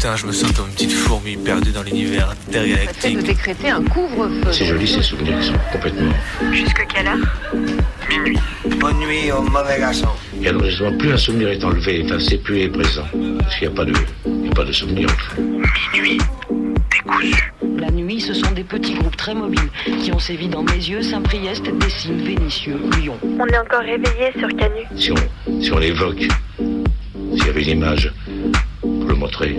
Putain, je me sens comme une petite fourmi perdue dans l'univers intergalactique. de décréter un couvre-feu. C'est joli ces souvenirs qui sont complètement. Jusque quelle heure? Minuit. Bonne nuit au mauvais garçon. Et alors justement, plus un souvenir est enlevé, enfin, c'est plus est présent. Parce qu'il n'y a pas de, il y a pas de souvenir. Minuit. Décousu. La nuit, ce sont des petits groupes très mobiles qui ont sévi dans mes yeux, Saint-Priest, Dessines, Vénitieux, Lyon. On est encore réveillé sur Canu. Si on, si on l'évoque, s'il y avait une image pour le montrer,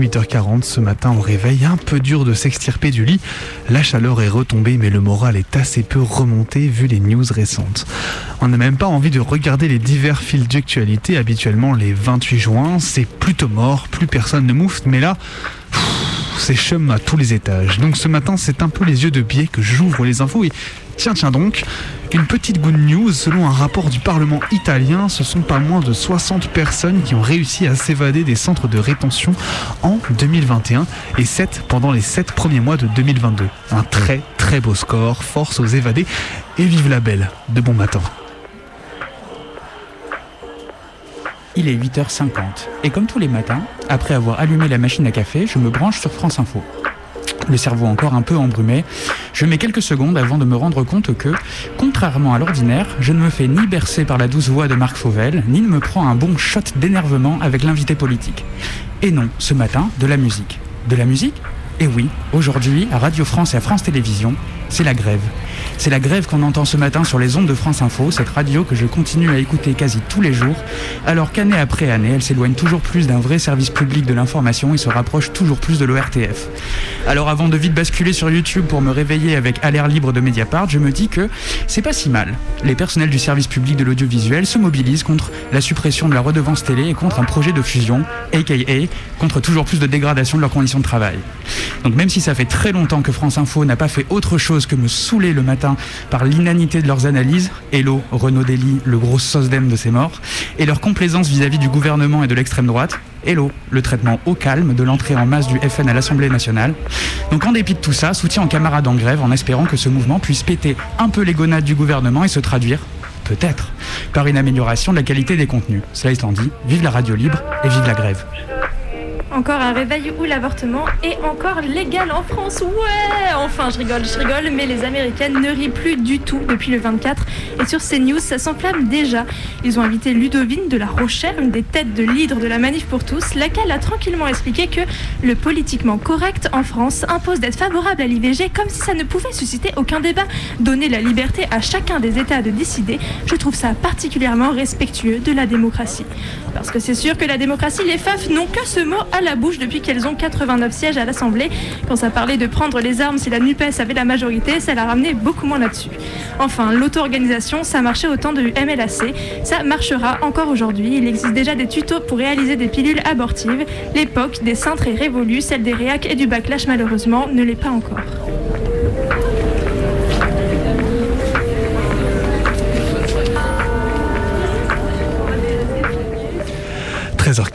8h40 ce matin au réveil, un peu dur de s'extirper du lit. La chaleur est retombée mais le moral est assez peu remonté vu les news récentes. On n'a même pas envie de regarder les divers fils d'actualité. Habituellement les 28 juin, c'est plutôt mort, plus personne ne mouffe, mais là... C'est chum à tous les étages. Donc ce matin, c'est un peu les yeux de biais que j'ouvre les infos et tiens, tiens donc, une petite good news, selon un rapport du Parlement italien, ce sont pas moins de 60 personnes qui ont réussi à s'évader des centres de rétention en 2021 et 7 pendant les 7 premiers mois de 2022. Un très très beau score, force aux évadés et vive la belle de bon matin. Il est 8h50 et comme tous les matins, après avoir allumé la machine à café, je me branche sur France Info. Le cerveau encore un peu embrumé, je mets quelques secondes avant de me rendre compte que, contrairement à l'ordinaire, je ne me fais ni bercer par la douce voix de Marc Fauvel, ni ne me prends un bon shot d'énervement avec l'invité politique. Et non, ce matin, de la musique. De la musique? Et oui, aujourd'hui, à Radio France et à France Télévisions, c'est la grève. C'est la grève qu'on entend ce matin sur les ondes de France Info, cette radio que je continue à écouter quasi tous les jours, alors qu'année après année, elle s'éloigne toujours plus d'un vrai service public de l'information et se rapproche toujours plus de l'ORTF. Alors avant de vite basculer sur YouTube pour me réveiller avec À libre de Mediapart, je me dis que c'est pas si mal. Les personnels du service public de l'audiovisuel se mobilisent contre la suppression de la redevance télé et contre un projet de fusion, aka contre toujours plus de dégradation de leurs conditions de travail. Donc même si ça fait très longtemps que France Info n'a pas fait autre chose que me saouler le matin par l'inanité de leurs analyses, Hello, Renaud Dely, le gros sosdem de ses morts, et leur complaisance vis-à-vis du gouvernement et de l'extrême droite, Hello, le traitement au calme de l'entrée en masse du FN à l'Assemblée nationale. Donc en dépit de tout ça, soutien en camarades en grève en espérant que ce mouvement puisse péter un peu les gonades du gouvernement et se traduire, peut-être, par une amélioration de la qualité des contenus. Cela étant dit, vive la radio libre et vive la grève. Encore un réveil où l'avortement est encore légal en France. Ouais Enfin, je rigole, je rigole, mais les Américaines ne rient plus du tout depuis le 24. Et sur CNews, ça s'enflamme déjà. Ils ont invité Ludovine de la Rochère, une des têtes de l'hydre de la Manif pour tous, laquelle a tranquillement expliqué que le politiquement correct en France impose d'être favorable à l'IVG comme si ça ne pouvait susciter aucun débat. Donner la liberté à chacun des États de décider, je trouve ça particulièrement respectueux de la démocratie. Parce que c'est sûr que la démocratie, les FAF n'ont que ce mot à la bouche depuis qu'elles ont 89 sièges à l'Assemblée. Quand ça parlait de prendre les armes si la NUPES avait la majorité, ça l'a ramené beaucoup moins là-dessus. Enfin, l'auto-organisation, ça marchait au temps de MLAC. Ça marchera encore aujourd'hui. Il existe déjà des tutos pour réaliser des pilules abortives. L'époque des cintres est révolue, celle des réacs et du backlash malheureusement ne l'est pas encore.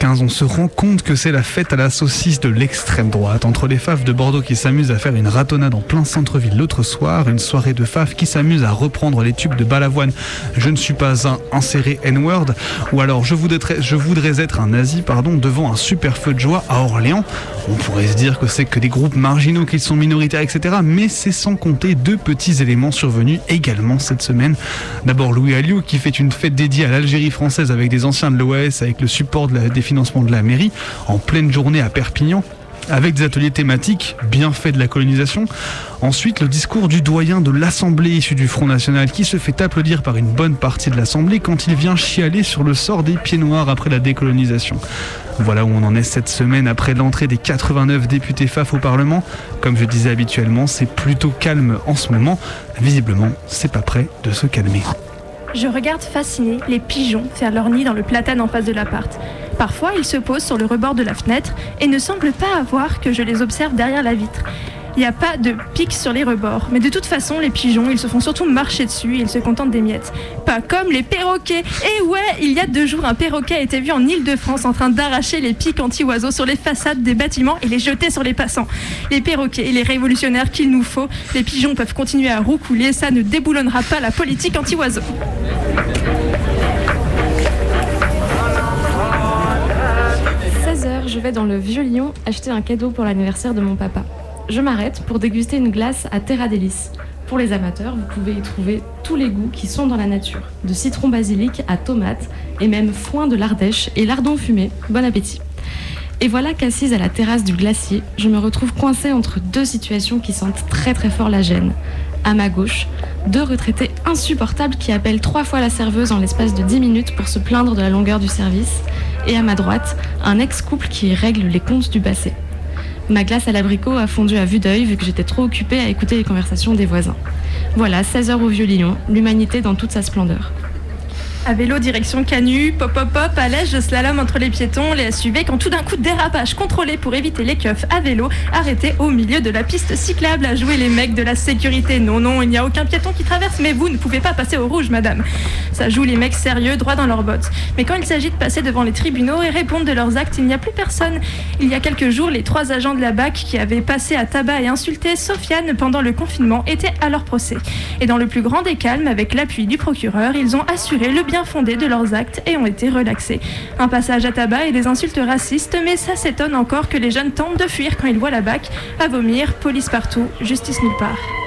15, on se rend compte que c'est la fête à la saucisse de l'extrême droite. Entre les faves de Bordeaux qui s'amusent à faire une ratonnade en plein centre-ville l'autre soir, une soirée de faves qui s'amusent à reprendre les tubes de Balavoine. Je ne suis pas un inséré N-word, ou alors je voudrais, être un nazi, pardon, devant un super feu de joie à Orléans. On pourrait se dire que c'est que des groupes marginaux, qu'ils sont minoritaires, etc. Mais c'est sans compter deux petits éléments survenus également cette semaine. D'abord Louis Alliot qui fait une fête dédiée à l'Algérie française avec des anciens de l'OAS avec le support de la- des de la mairie en pleine journée à Perpignan avec des ateliers thématiques, bien faits de la colonisation. Ensuite, le discours du doyen de l'Assemblée issu du Front National qui se fait applaudir par une bonne partie de l'Assemblée quand il vient chialer sur le sort des pieds noirs après la décolonisation. Voilà où on en est cette semaine après l'entrée des 89 députés FAF au Parlement. Comme je disais habituellement, c'est plutôt calme en ce moment. Visiblement, c'est pas prêt de se calmer. Je regarde fasciné les pigeons faire leur nid dans le platane en face de l'appart. Parfois, ils se posent sur le rebord de la fenêtre et ne semblent pas avoir que je les observe derrière la vitre. Il n'y a pas de pic sur les rebords, mais de toute façon, les pigeons, ils se font surtout marcher dessus et ils se contentent des miettes. Pas comme les perroquets. Et ouais, il y a deux jours, un perroquet a été vu en Ile-de-France en train d'arracher les pics anti-oiseaux sur les façades des bâtiments et les jeter sur les passants. Les perroquets et les révolutionnaires qu'il nous faut, les pigeons peuvent continuer à roucouler, ça ne déboulonnera pas la politique anti-oiseaux. À 16h, je vais dans le Vieux Lyon acheter un cadeau pour l'anniversaire de mon papa. Je m'arrête pour déguster une glace à Terra Délice. Pour les amateurs, vous pouvez y trouver tous les goûts qui sont dans la nature, de citron basilic à tomate et même foin de l'Ardèche et lardon fumé. Bon appétit. Et voilà qu'assise à la terrasse du glacier, je me retrouve coincée entre deux situations qui sentent très très fort la gêne. À ma gauche, deux retraités insupportables qui appellent trois fois la serveuse en l'espace de 10 minutes pour se plaindre de la longueur du service. Et à ma droite, un ex-couple qui règle les comptes du passé. Ma glace à l'abricot a fondu à vue d'œil vu que j'étais trop occupée à écouter les conversations des voisins. Voilà, 16 heures au Vieux Lyon, l'humanité dans toute sa splendeur. À vélo, direction Canu, pop pop pop, à l'aise, slalom entre les piétons, les SUV, quand tout d'un coup dérapage contrôlé pour éviter les keufs à vélo, arrêtés au milieu de la piste cyclable à jouer les mecs de la sécurité. Non, non, il n'y a aucun piéton qui traverse, mais vous ne pouvez pas passer au rouge, madame. Ça joue les mecs sérieux, droit dans leurs bottes. Mais quand il s'agit de passer devant les tribunaux et répondre de leurs actes, il n'y a plus personne. Il y a quelques jours, les trois agents de la BAC qui avaient passé à tabac et insulté Sofiane pendant le confinement étaient à leur procès. Et dans le plus grand des calmes, avec l'appui du procureur, ils ont assuré le bien fondé de leurs actes et ont été relaxés. Un passage à tabac et des insultes racistes, mais ça s'étonne encore que les jeunes tentent de fuir quand ils voient la BAC. À vomir, police partout, justice nulle part.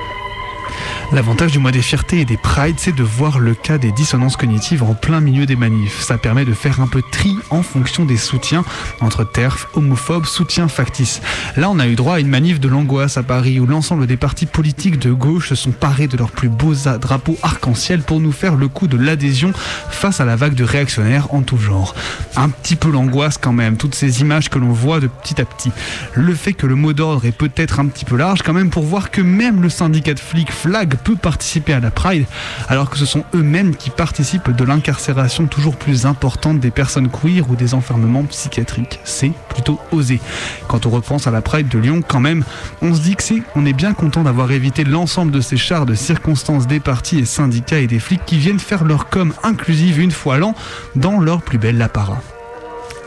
L'avantage du mois des fiertés et des prides, c'est de voir le cas des dissonances cognitives en plein milieu des manifs. Ça permet de faire un peu tri en fonction des soutiens entre TERF, homophobes, soutien factice. Là, on a eu droit à une manif de l'angoisse à Paris où l'ensemble des partis politiques de gauche se sont parés de leurs plus beaux drapeaux arc-en-ciel pour nous faire le coup de l'adhésion face à la vague de réactionnaires en tout genre. Un petit peu l'angoisse quand même, toutes ces images que l'on voit de petit à petit. Le fait que le mot d'ordre est peut-être un petit peu large quand même pour voir que même le syndicat de flics Flag peut participer à la Pride, alors que ce sont eux-mêmes qui participent de l'incarcération toujours plus importante des personnes queer ou des enfermements psychiatriques. C'est plutôt osé. Quand on repense à la Pride de Lyon, quand même, on se dit que c'est, on est bien content d'avoir évité l'ensemble de ces chars de circonstances des partis et syndicats et des flics qui viennent faire leur com inclusive une fois l'an dans leur plus belle apparat.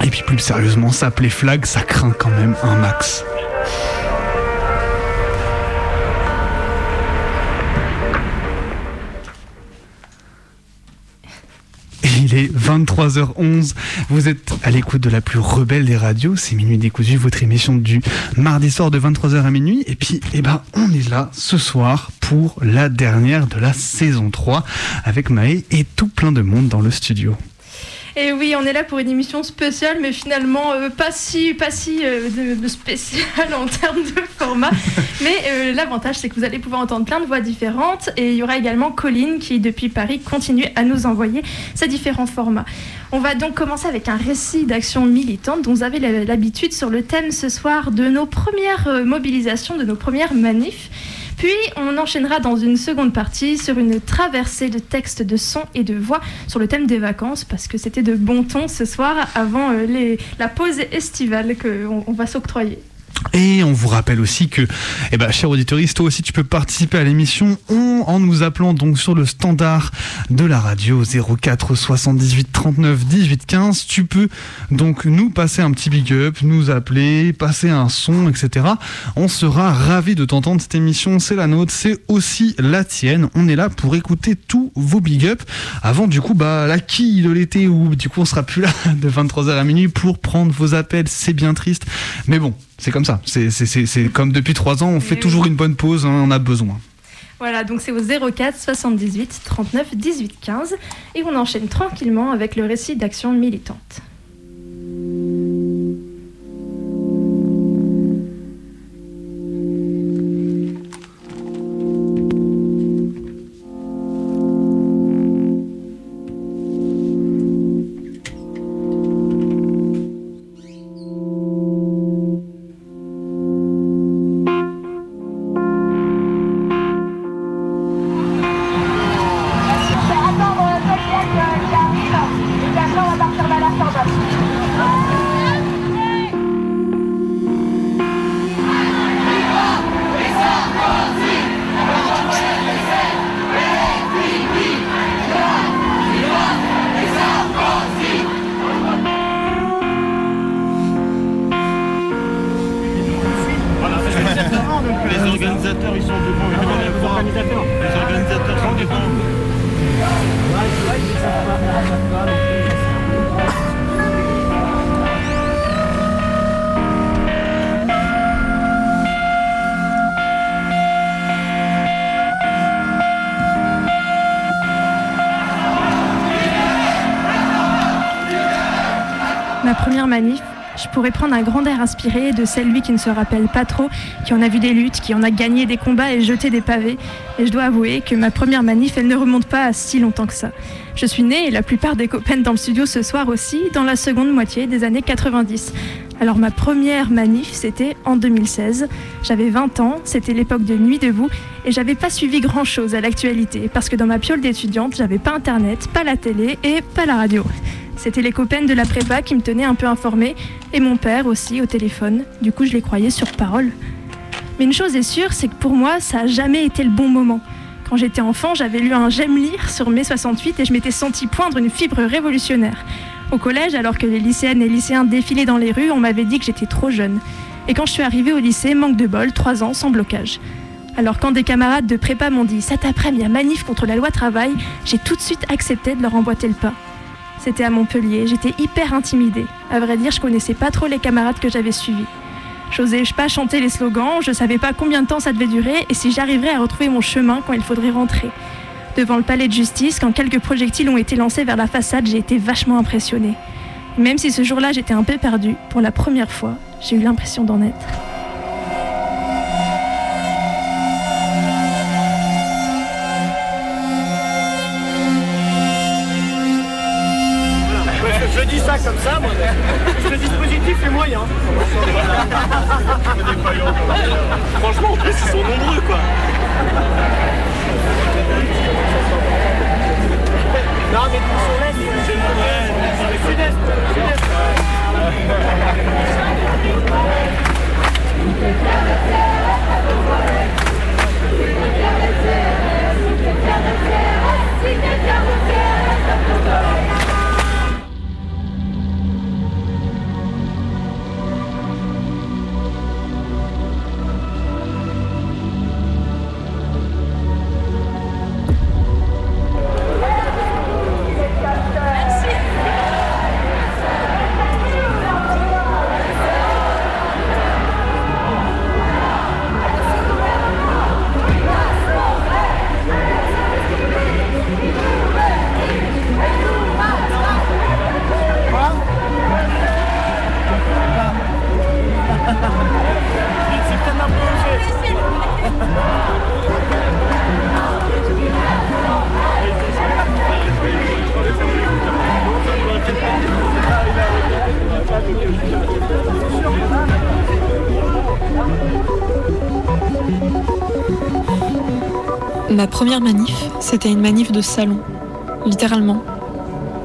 Et puis plus sérieusement, s'appeler flag, ça craint quand même un max. Il est 23h11. Vous êtes à l'écoute de la plus rebelle des radios. C'est Minuit décousu, votre émission du mardi soir de 23h à minuit. Et puis, eh ben, on est là ce soir pour la dernière de la saison 3 avec Maë et tout plein de monde dans le studio. Et oui, on est là pour une émission spéciale, mais finalement euh, pas si, pas si euh, de, de spécial en termes de format. mais euh, l'avantage, c'est que vous allez pouvoir entendre plein de voix différentes. Et il y aura également Colline qui, depuis Paris, continue à nous envoyer ces différents formats. On va donc commencer avec un récit d'action militante dont vous avez l'habitude sur le thème ce soir de nos premières mobilisations, de nos premières manifs. Puis on enchaînera dans une seconde partie sur une traversée de textes, de sons et de voix sur le thème des vacances, parce que c'était de bon ton ce soir avant euh, la pause estivale qu'on on va s'octroyer. Et on vous rappelle aussi que, eh ben, cher auditoriste, toi aussi tu peux participer à l'émission en, nous appelant donc sur le standard de la radio 04 78 39 18 15. Tu peux donc nous passer un petit big up, nous appeler, passer un son, etc. On sera ravis de t'entendre. Cette émission, c'est la nôtre, c'est aussi la tienne. On est là pour écouter tous vos big up avant du coup bah la quille de l'été où du coup on sera plus là de 23h à minuit pour prendre vos appels. C'est bien triste, mais bon. C'est comme ça. C'est- comme depuis trois ans, on fait toujours une bonne pause, hein, on a besoin. Voilà, donc c'est au 04 78 39 18 15 et on enchaîne tranquillement avec le récit d'action militante. Ma première manif, je pourrais prendre un grand air inspiré de celle lui qui ne se rappelle pas trop, qui en a vu des luttes, qui en a gagné des combats et jeté des pavés. Et je dois avouer que ma première manif, elle ne remonte pas à si longtemps que ça. Je suis née, et la plupart des copains dans le studio ce soir aussi, dans la seconde moitié des années 90. Alors ma première manif, c'était en 2016. J'avais 20 ans, c'était l'époque de Nuit debout, et j'avais pas suivi grand chose à l'actualité, parce que dans ma piole d'étudiante, j'avais pas internet, pas la télé et pas la radio. C'était les copains de la prépa qui me tenaient un peu informée, et mon père aussi au téléphone. Du coup, je les croyais sur parole. Mais une chose est sûre, c'est que pour moi, ça a jamais été le bon moment. Quand j'étais enfant, j'avais lu un J'aime lire sur mai 68 et je m'étais senti poindre une fibre révolutionnaire. Au collège, alors que les lycéennes et lycéens défilaient dans les rues, on m'avait dit que j'étais trop jeune. Et quand je suis arrivée au lycée, manque de bol, 3 ans, sans blocage. Alors quand des camarades de prépa m'ont dit cet après-midi, manif contre la loi travail, j'ai tout de suite accepté de leur emboîter le pas. C'était à Montpellier, j'étais hyper intimidée. À vrai dire, je connaissais pas trop les camarades que j'avais suivis. J'osais pas chanter les slogans, je savais pas combien de temps ça devait durer et si j'arriverais à retrouver mon chemin quand il faudrait rentrer. Devant le palais de justice, quand quelques projectiles ont été lancés vers la façade, j'ai été vachement impressionnée. Même si ce jour-là j'étais un peu perdue, pour la première fois, j'ai eu l'impression d'en être. Comme ça, moi. Ce dispositif est moyen. Franchement, en plus, ils sont nombreux, quoi. Non, mais ils sont là, c'est le sud-est. sud-est. C'est Ma première manif, c'était une manif de salon, littéralement.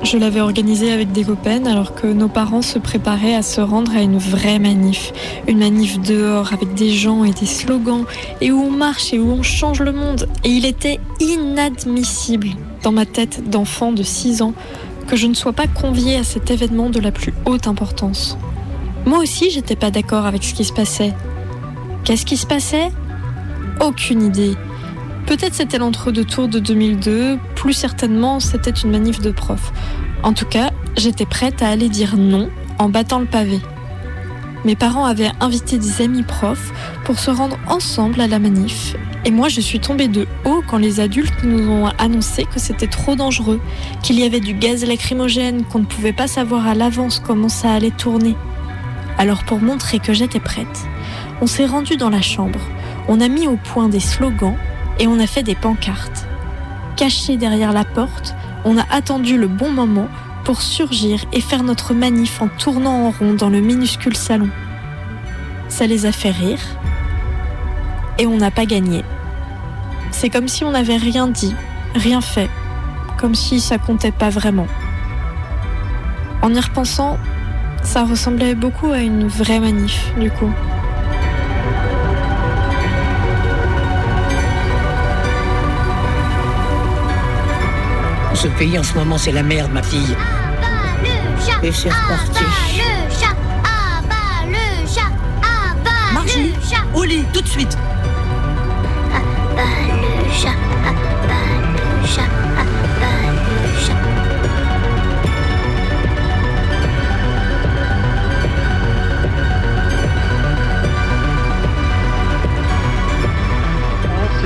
Je l'avais organisée avec des copains alors que nos parents se préparaient à se rendre à une vraie manif. Une manif dehors avec des gens et des slogans et où on marche et où on change le monde. Et il était inadmissible dans ma tête d'enfant de 6 ans que je ne sois pas conviée à cet événement de la plus haute importance. Moi aussi, j'étais pas d'accord avec ce qui se passait. Qu'est-ce qui se passait? Aucune idée. Peut-être c'était l'entre-deux tours de 2002, plus certainement c'était une manif de profs. En tout cas, j'étais prête à aller dire non en battant le pavé. Mes parents avaient invité des amis profs pour se rendre ensemble à la manif. Et moi, je suis tombée de haut quand les adultes nous ont annoncé que c'était trop dangereux, qu'il y avait du gaz lacrymogène, qu'on ne pouvait pas savoir à l'avance comment ça allait tourner. Alors pour montrer que j'étais prête, on s'est rendu dans la chambre, on a mis au point des slogans et on a fait des pancartes. Cachés derrière la porte, on a attendu le bon moment pour surgir et faire notre manif en tournant en rond dans le minuscule salon. Ça les a fait rire et on n'a pas gagné. C'est comme si on n'avait rien dit, rien fait, comme si ça comptait pas vraiment. En y repensant, ça ressemblait beaucoup à une vraie manif, du coup. Ce pays en ce moment, c'est la merde, ma fille. Et c'est reparti. Marjorie, au lit, tout de suite. le chat, le chat, le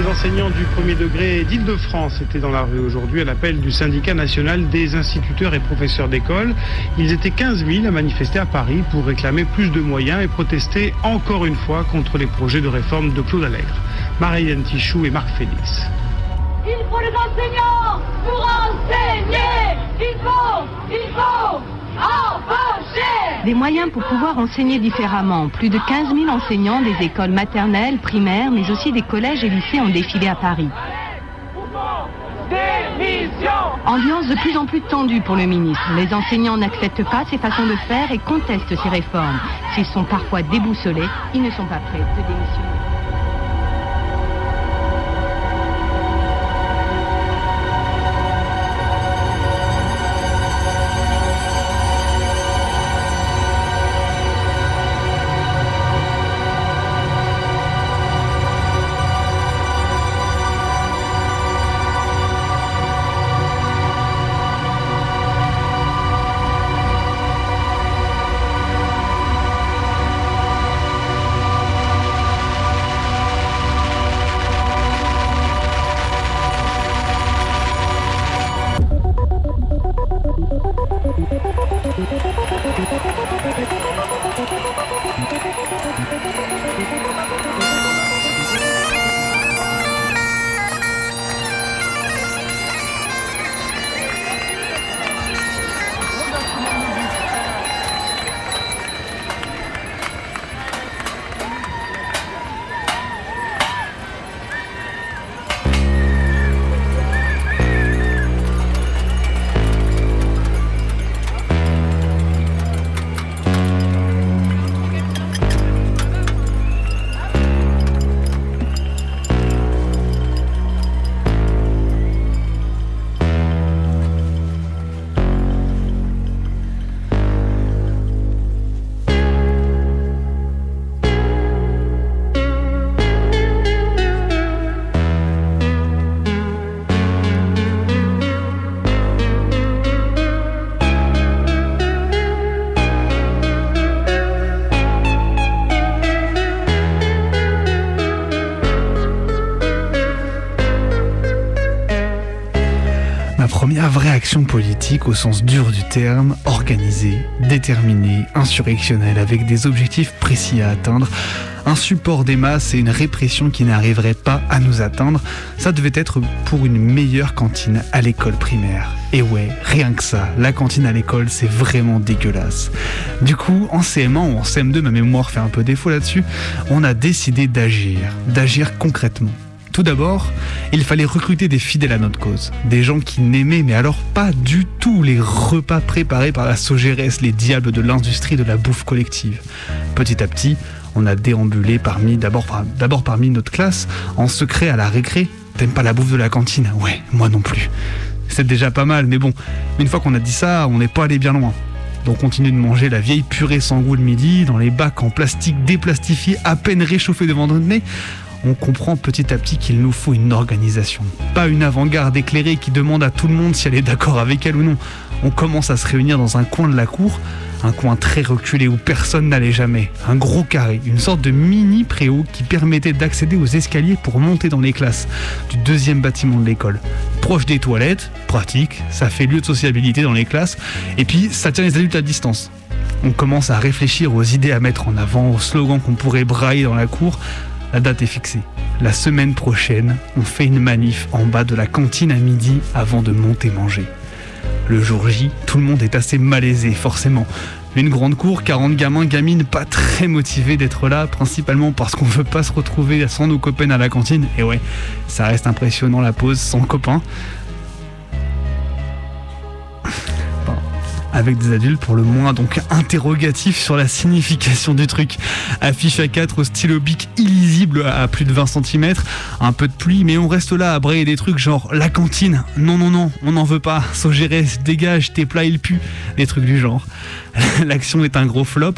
Ces enseignants du premier degré d'Île-de-France étaient dans la rue aujourd'hui à l'appel du syndicat national des instituteurs et professeurs d'école. Ils étaient 15 000 à manifester à Paris pour réclamer plus de moyens et protester encore une fois contre les projets de réforme de Claude Allègre. Marianne Tichou et Marc Félix. Il faut les enseignants pour enseigner. Il faut, il faut. Des moyens pour pouvoir enseigner différemment. Plus de 15 000 enseignants des écoles maternelles, primaires, mais aussi des collèges et lycées ont défilé à Paris. Ambiance de plus en plus tendue pour le ministre. Les enseignants n'acceptent pas ces façons de faire et contestent ces réformes. S'ils sont parfois déboussolés, ils ne sont pas prêts de. Au sens dur du terme, organisée, déterminée, insurrectionnelle, avec des objectifs précis à atteindre, un support des masses et une répression qui n'arriverait pas à nous atteindre, ça devait être pour une meilleure cantine à l'école primaire. Et ouais, rien que ça, la cantine à l'école, c'est vraiment dégueulasse. Du coup, en CM1 ou en CM2, ma mémoire fait un peu défaut là-dessus, on a décidé d'agir, d'agir concrètement. Tout d'abord, il fallait recruter des fidèles à notre cause. Des gens qui n'aimaient, mais alors pas du tout, les repas préparés par la Sogérès, les diables de l'industrie de la bouffe collective. Petit à petit, on a déambulé parmi, d'abord par- d'abord parmi notre classe, en secret à la récré. T'aimes pas la bouffe de la cantine? Ouais, moi non plus. C'est déjà pas mal, mais bon, une fois qu'on a dit ça, on n'est pas allé bien loin. Donc on continue de manger la vieille purée sans goût le midi, dans les bacs en plastique déplastifiés, à peine réchauffés devant notre nez. On comprend petit à petit qu'il nous faut une organisation. Pas une avant-garde éclairée qui demande à tout le monde si elle est d'accord avec elle ou non. On commence à se réunir dans un coin de la cour, un coin très reculé où personne n'allait jamais. Un gros carré, une sorte de mini préau qui permettait d'accéder aux escaliers pour monter dans les classes du deuxième bâtiment de l'école. Proche des toilettes, pratique, ça fait lieu de sociabilité dans les classes, et puis ça tient les adultes à distance. On commence à réfléchir aux idées à mettre en avant, aux slogans qu'on pourrait brailler dans la cour. La date est fixée. La semaine prochaine, on fait une manif en bas de la cantine à midi avant de monter manger. Le jour J, tout le monde est assez malaisé, forcément. Une grande cour, 40 gamins, gamines pas très motivés d'être là, principalement parce qu'on veut pas se retrouver sans nos copains à la cantine. Et ouais, ça reste impressionnant la pause sans copains. Avec des adultes pour le moins donc interrogatifs sur la signification du truc. Affiche à 4 au stylo bic illisible à plus de 20 cm, un peu de pluie, mais on reste là à brailler des trucs genre la cantine, non non non, on n'en veut pas, Sogérès, dégage, tes plats ils puent, des trucs du genre. L'action est un gros flop.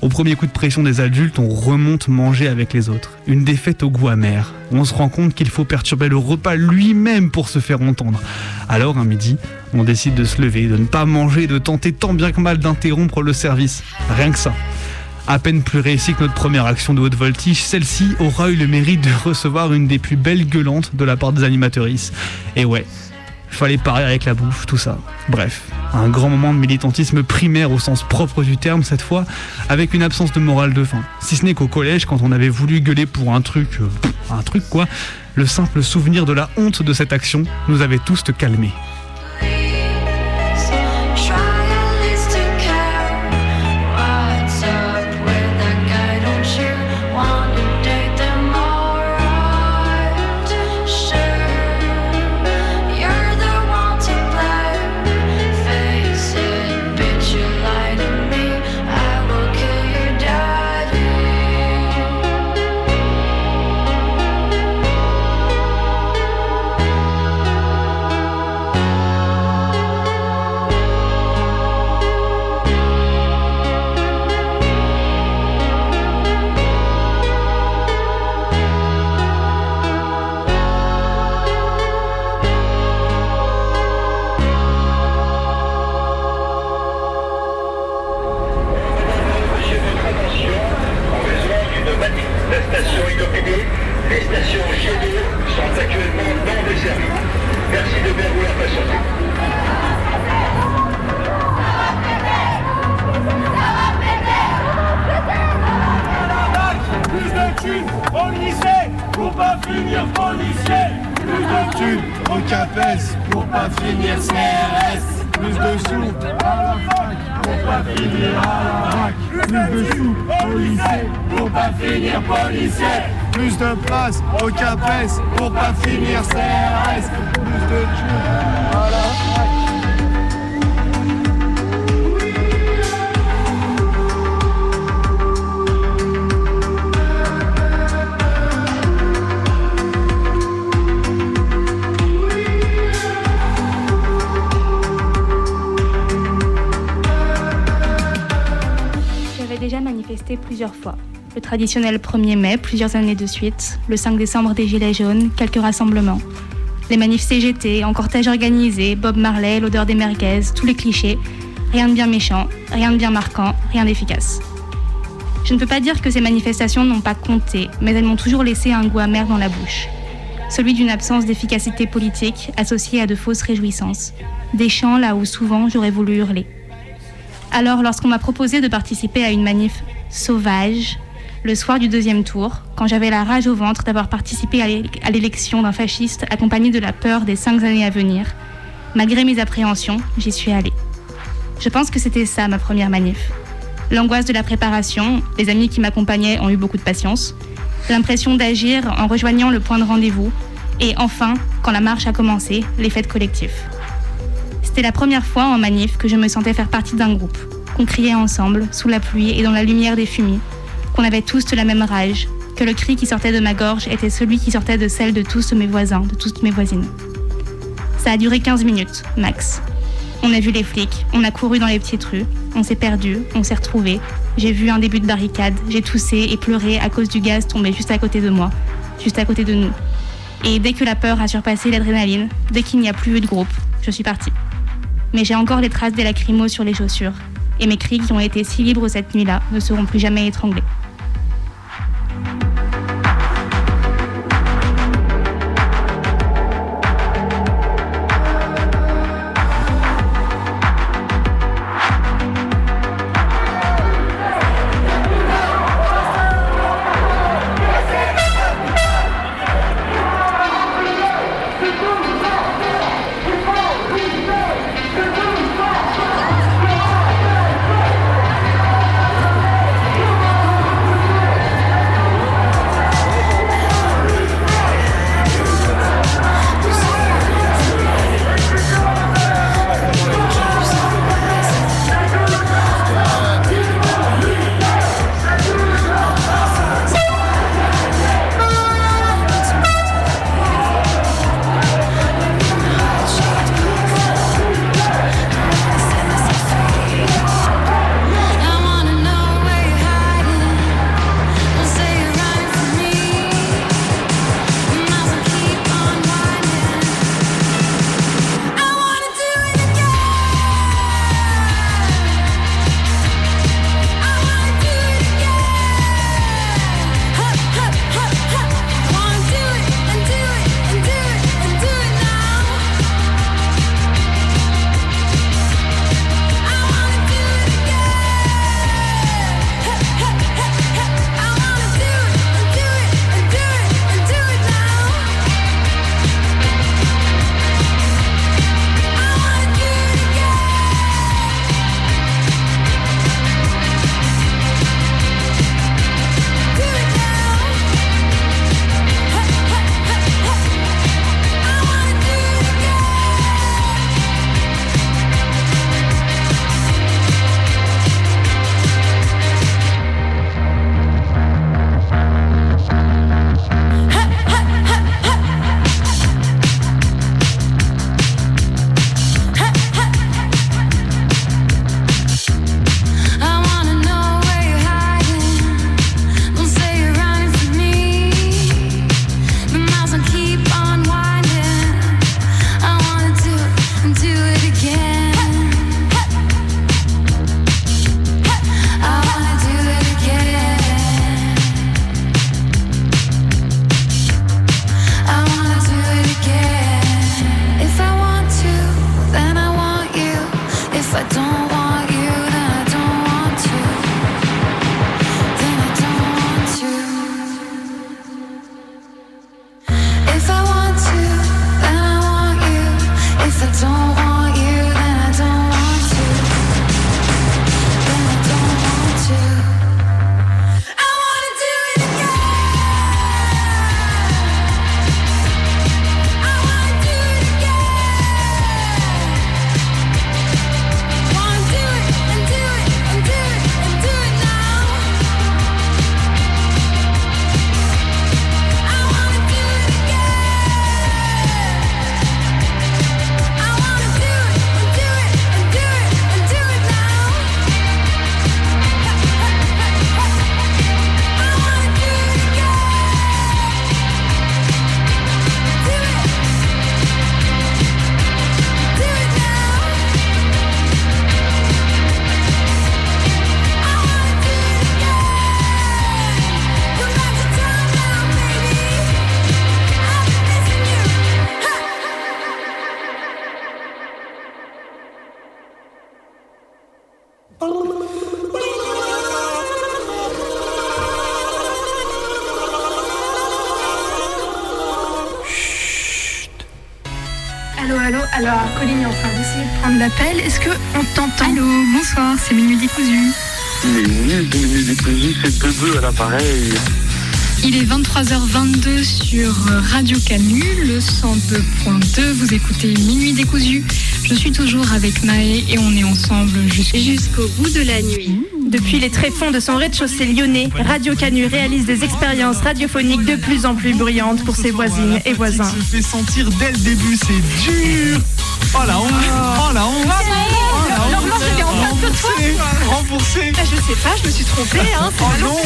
Au premier coup de pression des adultes, on remonte manger avec les autres. Une défaite au goût amer. On se rend compte qu'il faut perturber le repas lui-même pour se faire entendre. Alors, un midi, on décide de se lever, de ne pas manger, de tenter tant bien que mal d'interrompre le service. Rien que ça. À peine plus réussie que notre première action de haute voltige, celle-ci aura eu le mérite de recevoir une des plus belles gueulantes de la part des animatrices. Et ouais, fallait parer avec la bouffe, tout ça. Bref, un grand moment de militantisme primaire au sens propre du terme cette fois, avec une absence de morale de fin. Si ce n'est qu'au collège, quand on avait voulu gueuler pour un truc, euh, un truc quoi, le simple souvenir de la honte de cette action nous avait tous calmés. Finir policier. Plus de thunes au CAPES pour pas finir CRS. Plus de sous à la fac pour pas finir à la fac. Plus de sous au lycée pour pas finir policier. Plus de place au CAPES pour pas finir CRS. Plus de thunes à la fac. Manifesté plusieurs fois. Le traditionnel 1er mai, plusieurs années de suite, le 5 décembre des Gilets jaunes, quelques rassemblements. Les manifs CGT, en cortège organisé, Bob Marley, l'odeur des merguez, tous les clichés. Rien de bien méchant, rien de bien marquant, rien d'efficace. Je ne peux pas dire que ces manifestations n'ont pas compté, mais elles m'ont toujours laissé un goût amer dans la bouche. Celui d'une absence d'efficacité politique associée à de fausses réjouissances. Des chants là où souvent j'aurais voulu hurler. Alors, lorsqu'on m'a proposé de participer à une manif sauvage, le soir du deuxième tour, quand j'avais la rage au ventre d'avoir participé à l'é- à l'élection d'un fasciste accompagné de la peur des cinq années à venir, malgré mes appréhensions, j'y suis allée. Je pense que c'était ça ma première manif. L'angoisse de la préparation, les amis qui m'accompagnaient ont eu beaucoup de patience, l'impression d'agir en rejoignant le point de rendez-vous, et enfin, quand la marche a commencé, les fêtes collectives. C'était la première fois en manif que je me sentais faire partie d'un groupe, qu'on criait ensemble, sous la pluie et dans la lumière des fumis, qu'on avait tous la même rage, que le cri qui sortait de ma gorge était celui qui sortait de celle de tous mes voisins, de toutes mes voisines. Ça a duré 15 minutes, max. On a vu les flics, on a couru dans les petites rues, on s'est perdu, on s'est retrouvé. J'ai vu un début de barricade, j'ai toussé et pleuré à cause du gaz tombé juste à côté de moi, juste à côté de nous. Et dès que la peur a surpassé l'adrénaline, dès qu'il n'y a plus eu de groupe, je suis partie. Mais j'ai encore les traces des lacrymos sur les chaussures, et mes cris qui ont été si libres cette nuit-là ne seront plus jamais étranglés. Bebe à l'appareil. Il est 23h22 sur Radio Canu, le 102.2. Vous écoutez Minuit décousu. Je suis toujours avec Maë et on est ensemble jusqu'au bout de la nuit. Depuis les tréfonds de son rez-de-chaussée lyonnais, Radio Canu réalise des expériences radiophoniques de plus en plus bruyantes pour ses voisines et voisins. se fait sentir dès le début, c'est dur. Oh la honte, oh la honte. En face de toi. Remboursé. Bah, je sais pas, je me suis trompée. Hein, Oh non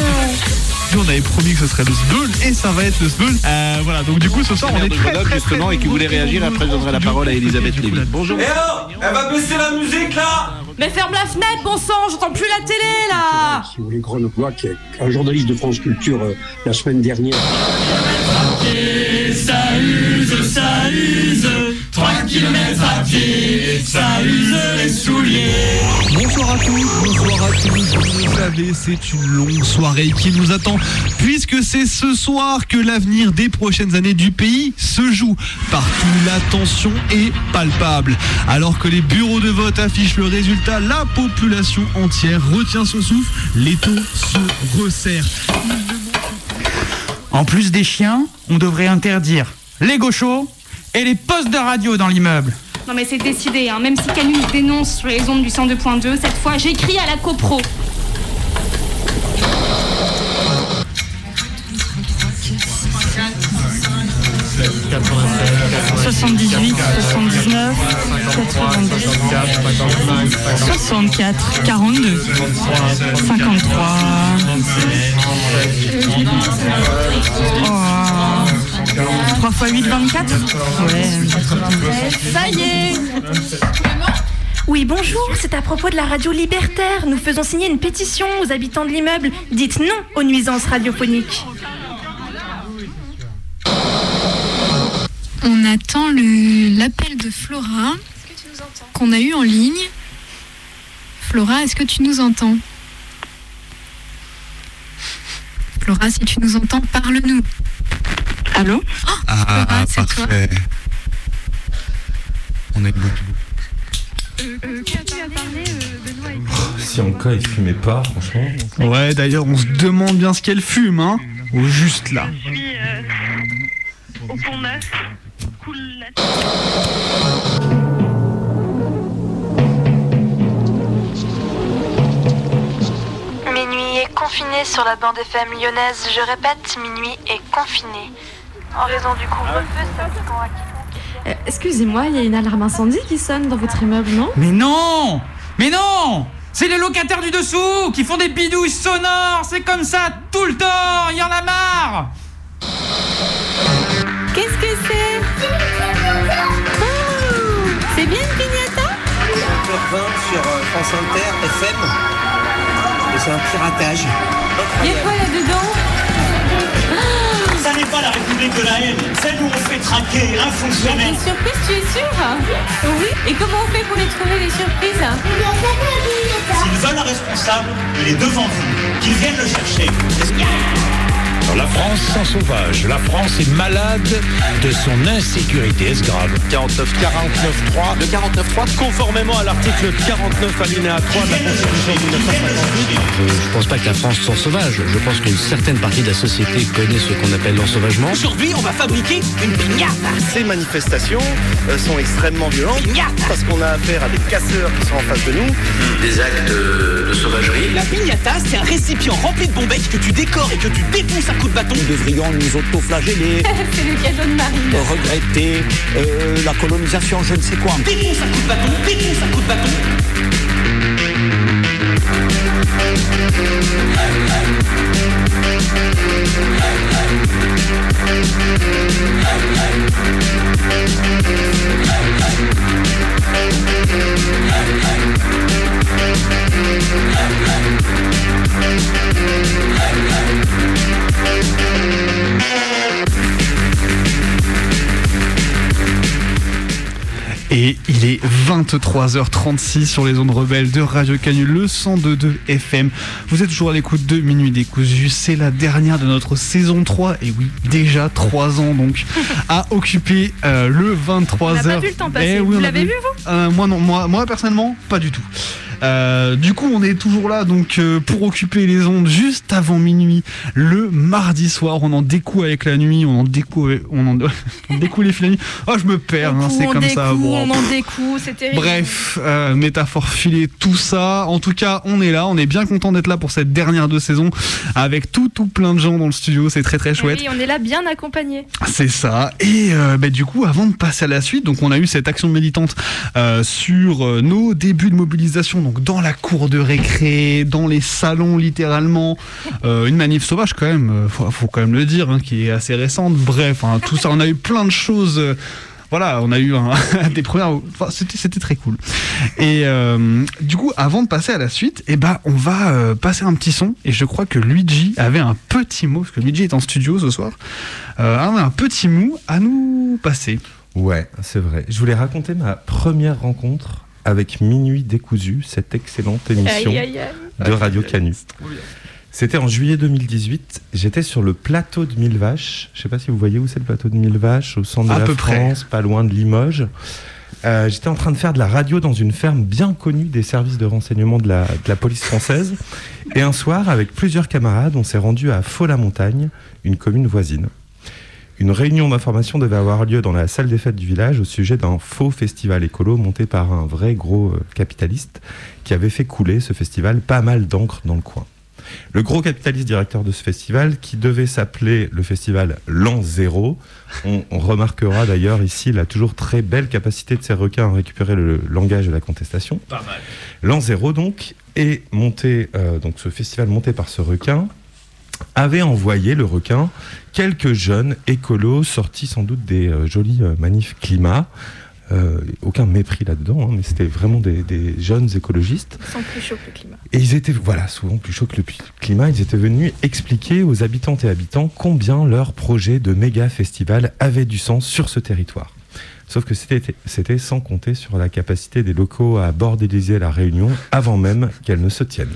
On avait promis que ce serait le Sbeul et ça va être le Sbeul. Euh, voilà, donc du coup ce soir on est très Grenoble, très justement et qui voulait réagir. Après, je donnerai la parole à Elisabeth Lévy. Bonjour. Eh oh Elle va baisser la musique là Mais ferme la fenêtre, bon sang, j'entends plus la télé là Si vous voulez, Grenoblois, qui est un journaliste de France Culture euh, la semaine dernière. Ça use, ça use, 3 km à pied, ça use les souliers. Bonsoir à tous, bonsoir à tous. Vous le savez, c'est une longue soirée qui nous attend, puisque c'est ce soir que l'avenir des prochaines années du pays se joue. Partout, la tension est palpable. Alors que les bureaux de vote affichent le résultat, la population entière retient son souffle, les taux se resserrent. En plus des chiens, on devrait interdire les gauchos et les postes de radio dans l'immeuble. Non mais c'est décidé, hein. même si Canu nous dénonce sur les ondes du 102.2, cette fois j'écris à la copro. 78, 79, 90, 64, 42, 53. Oh. 3 x 8, 24 Ouais. Ça y est Oui, bonjour, c'est à propos de la radio libertaire. Nous faisons signer une pétition aux habitants de l'immeuble. Dites non aux nuisances radiophoniques. On attend le- l'appel de Flora qu'on a eu en ligne. Flora, est-ce que tu nous entends? Flora, si tu nous entends, parle-nous. Allô Ah, c'est toi. parfait. On est debout. Si en cas il fumait pas, franchement. Ouais, d'ailleurs, on se demande bien ce qu'elle fume, hein. Au juste là. Je suis au pont neuf. Cool Minuit est confiné sur la bande FM lyonnaise. Je répète, minuit est confiné. En raison du couvre-feu, s'appliquant à Euh, Excusez-moi, il y a une alarme incendie qui sonne dans votre immeuble, non? Mais non! Mais non! C'est les locataires du dessous qui font des bidouilles sonores, c'est comme ça tout le temps, il y en a marre! Qu'est-ce que c'est? Oh! C'est bien une pignata 20 sur euh, France Inter, FM. Et c'est un piratage. Il y a quoi là-dedans? Ça n'est pas la République de la haine, celle où on fait traquer un fonctionnaire. Des surprises, tu es sûr Oui. Et comment on fait pour les trouver, les surprises S'ils veulent un responsable, il est devant vous. Qu'ils viennent le chercher. La France sans sauvage. La France est malade de son insécurité. Est-ce grave 49 49.3. Le 49.3, conformément à l'article 49 alinéa 3 de la Constitution de 1958. Je ne pense pas que la France soit sauvage. Je pense qu'une certaine partie de la société connaît ce qu'on appelle l'ensauvagement. Aujourd'hui, on va fabriquer une pignata. Ces manifestations euh, sont extrêmement violentes parce qu'on a affaire à des casseurs qui sont en face de nous. Des actes de, sauvagerie. La pignata, c'est un récipient rempli de bombettes que tu décores et que tu défonces à coups de bâton. Nous devrions nous autoflageller, C'est le cadeau de Marine. regretter euh, la colonisation, je ne sais quoi. Défonce à coups de bâton, défonce à coups de bâton. Hey, hey. Et il est 23h36 sur les ondes rebelles de Radio Canu, le 102.2 FM. Vous êtes toujours à l'écoute de Minuit décousu. C'est la dernière de notre saison 3. Et oui, déjà 3 ans donc à occuper euh, le 23h. On n'a pas vu le temps passer. Eh oui, Vous l'avez vu, Euh, Moi non, moi, moi personnellement, pas du tout. Euh, du coup, on est toujours là donc euh, pour occuper les ondes juste avant minuit, le mardi soir. On en découle avec la nuit, on en découle, on en, on découle les nuit. Oh, je me perds, hein, c'est comme ça. Bon. on en découe, c'est terrible. Bref, euh, métaphore filée, tout ça. En tout cas, on est là, on est bien content d'être là pour cette dernière de saison avec tout, tout plein de gens dans le studio. C'est très, très chouette. Oui, on est là bien accompagnés. C'est ça. Et euh, bah, du coup, avant de passer à la suite, donc on a eu cette action militante euh, sur nos débuts de mobilisation, donc dans la cour de récré, dans les salons littéralement, Euh, une manif sauvage quand même, euh, faut, faut quand même le dire, hein, qui est assez récente. Bref, hein, tout ça, on a eu plein de choses. euh, voilà, on a eu des premières. c'était, très cool. Et du coup, avant de passer à la suite, eh ben, on va passer un petit son. Et je crois que Luigi avait un petit mot, parce que Luigi est en studio ce soir, euh, un petit mot à nous passer. Ouais, c'est vrai. Je voulais raconter ma première rencontre avec Minuit décousu, cette excellente émission Aïe, aïe, aïe. de Radio Canu. C'était en juillet 2018. J'étais sur le plateau de Mille Vaches. Je sais pas si vous voyez où c'est le plateau de Mille Vaches, au centre À de la peu près. France, pas loin de Limoges. Euh, J'étais en train de faire de la radio dans une ferme bien connue des services de renseignement de la, de la police française. Et un soir, avec plusieurs camarades, on s'est rendu à Faux-la-Montagne, une commune voisine. Une réunion d'information devait avoir lieu dans la salle des fêtes du village au sujet d'un faux festival écolo monté par un vrai gros euh, capitaliste qui avait fait couler ce festival pas mal d'encre dans le coin. Le gros capitaliste directeur de ce festival, qui devait s'appeler le festival L'An Zéro, on, on remarquera d'ailleurs ici la toujours très belle capacité de ces requins à récupérer le langage de la contestation. L'an zéro donc est monté, euh, donc ce festival monté par ce requin avait envoyé le requin quelques jeunes écolos sortis sans doute des euh, jolis euh, manifs climat. Euh, aucun mépris là-dedans, hein, mais c'était vraiment des, des jeunes écologistes. Ils sont plus chauds que le climat. Et ils étaient, voilà, souvent plus chauds que le climat, ils étaient venus expliquer aux habitantes et habitants combien leur projet de méga festival avait du sens sur ce territoire. Sauf que c'était c'était sans compter sur la capacité des locaux à bordéliser la réunion avant même qu'elle ne se tienne.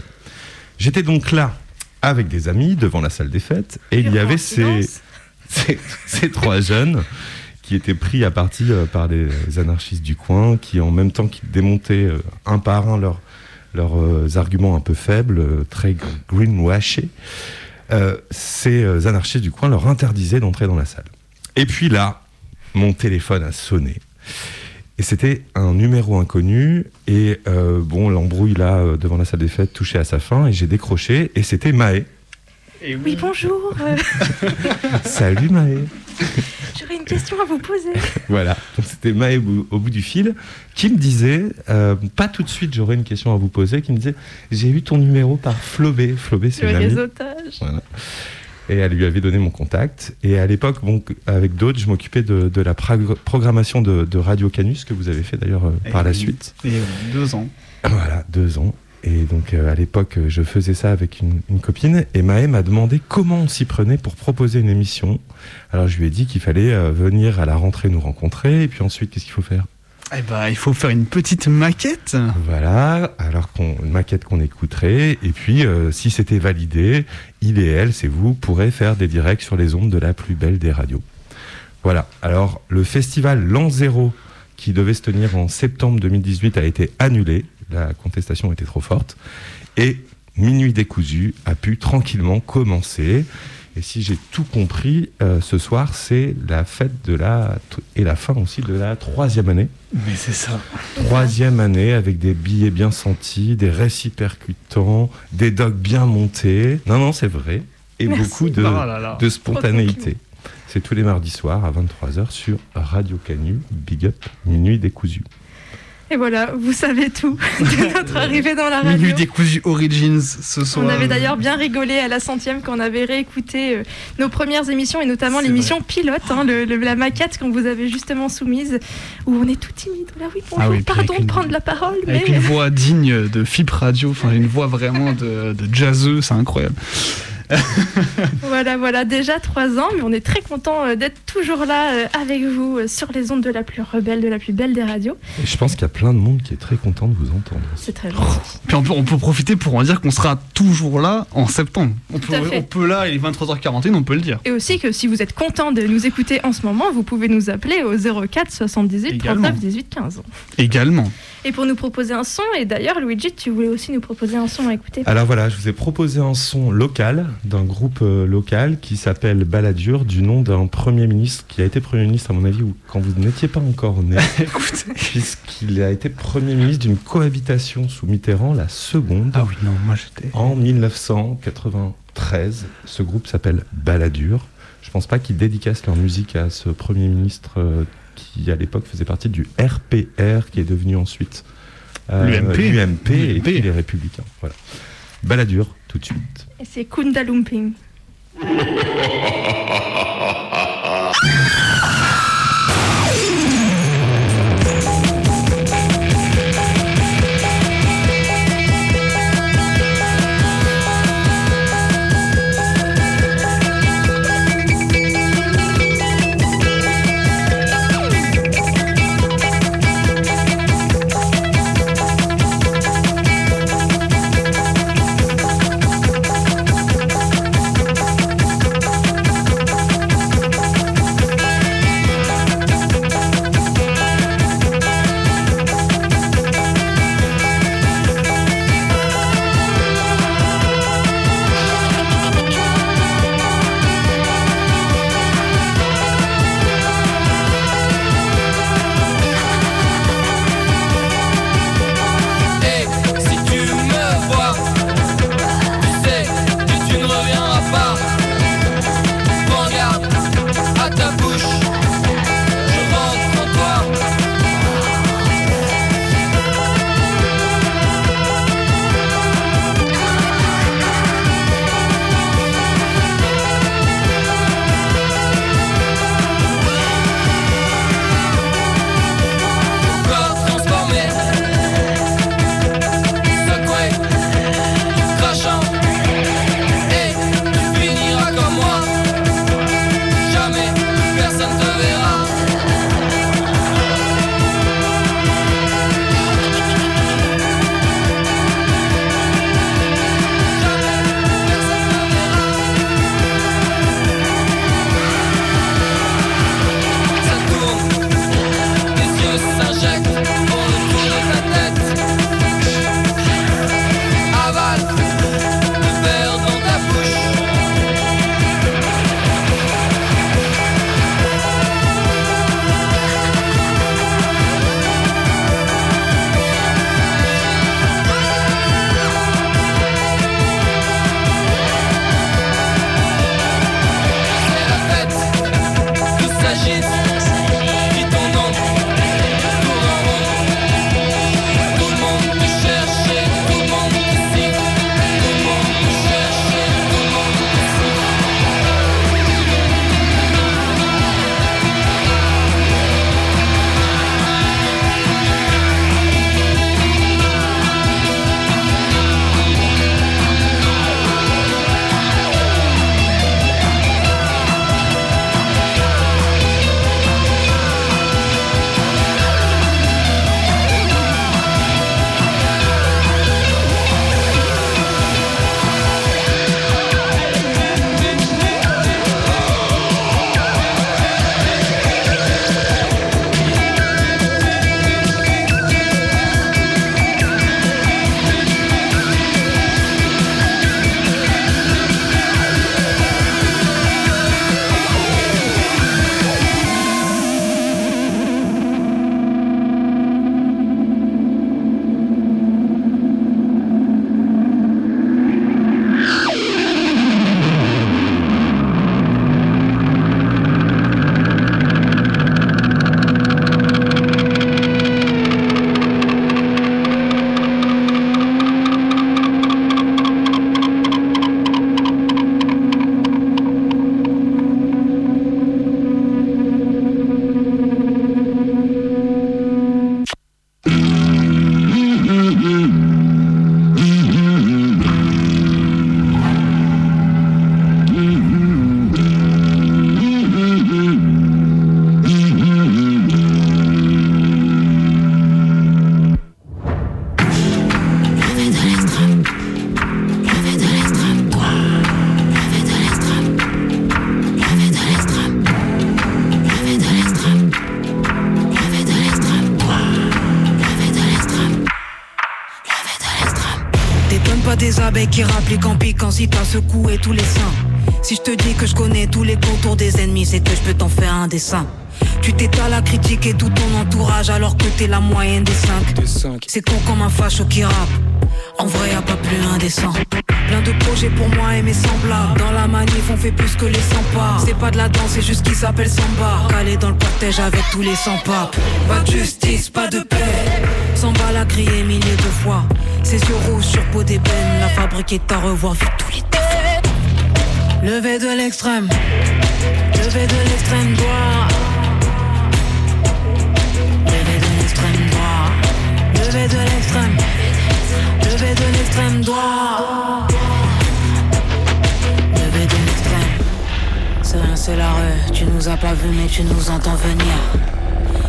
J'étais donc là avec des amis devant la salle des fêtes et il y avait ces, ces, ces trois jeunes qui étaient pris à partie euh, par les anarchistes du coin, qui en même temps qu'ils démontaient euh, un par un leurs leurs euh, arguments un peu faibles, très gr- greenwashés, euh, ces anarchistes du coin leur interdisaient d'entrer dans la salle. Et puis là, mon téléphone a sonné. Et c'était un numéro inconnu. Et euh, bon, l'embrouille là, euh, devant la salle des fêtes, touchait à sa fin. Et j'ai décroché. Et c'était Maë. Oui, bonjour. Salut Maë. J'aurais une question à vous poser. Voilà, donc c'était Maë au bout, au bout du fil qui me disait, euh, pas tout de suite, j'aurais une question à vous poser, qui me disait J'ai eu ton numéro par Flobé. Flobé, c'est Le réseautage. Voilà. Et elle lui avait donné mon contact. Et à l'époque, bon, avec d'autres, je m'occupais de, de la programmation de, de Radio Canus, que vous avez fait d'ailleurs euh, par la suite. Et deux ans. Voilà, deux ans. Et donc euh, à l'époque, je faisais ça avec une, une copine. Et Maë m'a demandé comment on s'y prenait pour proposer une émission. Alors je lui ai dit qu'il fallait euh, venir à la rentrée nous rencontrer. Et puis ensuite, qu'est-ce qu'il faut faire? Eh ben, il faut faire une petite maquette. Voilà, alors qu'on une maquette qu'on écouterait, et puis euh, si c'était validé, il c'est vous, pourrez faire des directs sur les ondes de la plus belle des radios. Voilà, alors le festival L'An Zéro, qui devait se tenir en septembre 2018, a été annulé, la contestation était trop forte, et Minuit décousu a pu tranquillement commencer. Et si j'ai tout compris, euh, ce soir, c'est la fête de la... et la fin aussi de la troisième année. Mais c'est ça. Troisième année avec des billets bien sentis, des récits percutants, des docs bien montés. Non, non, c'est vrai. Et Merci. beaucoup de, Oh là là. de spontanéité. C'est tous les mardis soirs à 23h sur Radio Canu, Big Up, Minuit décousu. Et voilà, vous savez tout de notre arrivée dans la radio. Minuit décousu Origins ce soir. On avait d'ailleurs bien rigolé à la centième quand on avait réécouté euh, nos premières émissions et notamment l'émission pilote, hein, le- le- la maquette qu'on vous avait justement soumise, où on est tout timide. Là, oui, bonjour, Ah oui, pardon de une- prendre la parole, mais Avec une voix digne de FIP Radio, enfin une voix vraiment de, de jazzeux, c'est incroyable. Voilà, voilà, déjà trois ans, mais on est très content euh, d'être toujours là euh, avec vous euh, sur les ondes de la plus rebelle, de la plus belle des radios. Et je pense qu'il y a plein de monde qui est très content de vous entendre. C'est très gentil. Puis on peut, on peut profiter pour en dire qu'on sera toujours là en septembre. On peut, on là, il est 23h41, on peut le dire. Et aussi que si vous êtes content de nous écouter en ce moment, vous pouvez nous appeler au 04 78 Également. 39 18 15. Également. Et pour nous proposer un son, et d'ailleurs Luigi, tu voulais aussi nous proposer un son à écouter. Alors voilà, je vous ai proposé un son local d'un groupe euh, local qui s'appelle Balladur, du nom d'un premier ministre qui a été premier ministre, à mon avis, ou quand vous n'étiez pas encore né, puisqu'il a été premier ministre d'une cohabitation sous Mitterrand, la seconde. Ah oui, non, moi j'étais. En 1993, ce groupe s'appelle Balladur. Je pense pas qu'ils dédicacent leur musique à ce premier ministre euh, qui, à l'époque, faisait partie du RPR, qui est devenu ensuite L'UMP. l'UMP et puis les Républicains. Voilà. Balladur, tout de suite. Et c'est Kunda Lumping. si t'as secoué tous les seins. Si je te dis que je connais tous les contours des ennemis, c'est que je peux t'en faire un dessin. Tu t'étales à critiquer tout ton entourage alors que t'es la moyenne des cinq. C'est con comme un facho qui rappe. En vrai, y a pas plus indécent. Plein de projets pour moi et mes semblables. Dans la manif, on fait plus que les 100 pas. C'est pas de la danse, c'est juste qu'ils s'appelle samba. Calé dans le cortège avec tous les 100 papes. Pas de justice, pas de paix. Samba l'a crié milliers de fois. Ses yeux rouges sur peau d'ébène. La fabrique est à revoir vu tous les défauts. Levé de l'extrême. Levé de l'extrême droit. Levé de l'extrême droit. Levé de l'extrême. Levé de l'extrême droit. Levé de l'extrême. C'est rien, c'est la rue. Tu nous as pas vu, mais tu nous entends venir.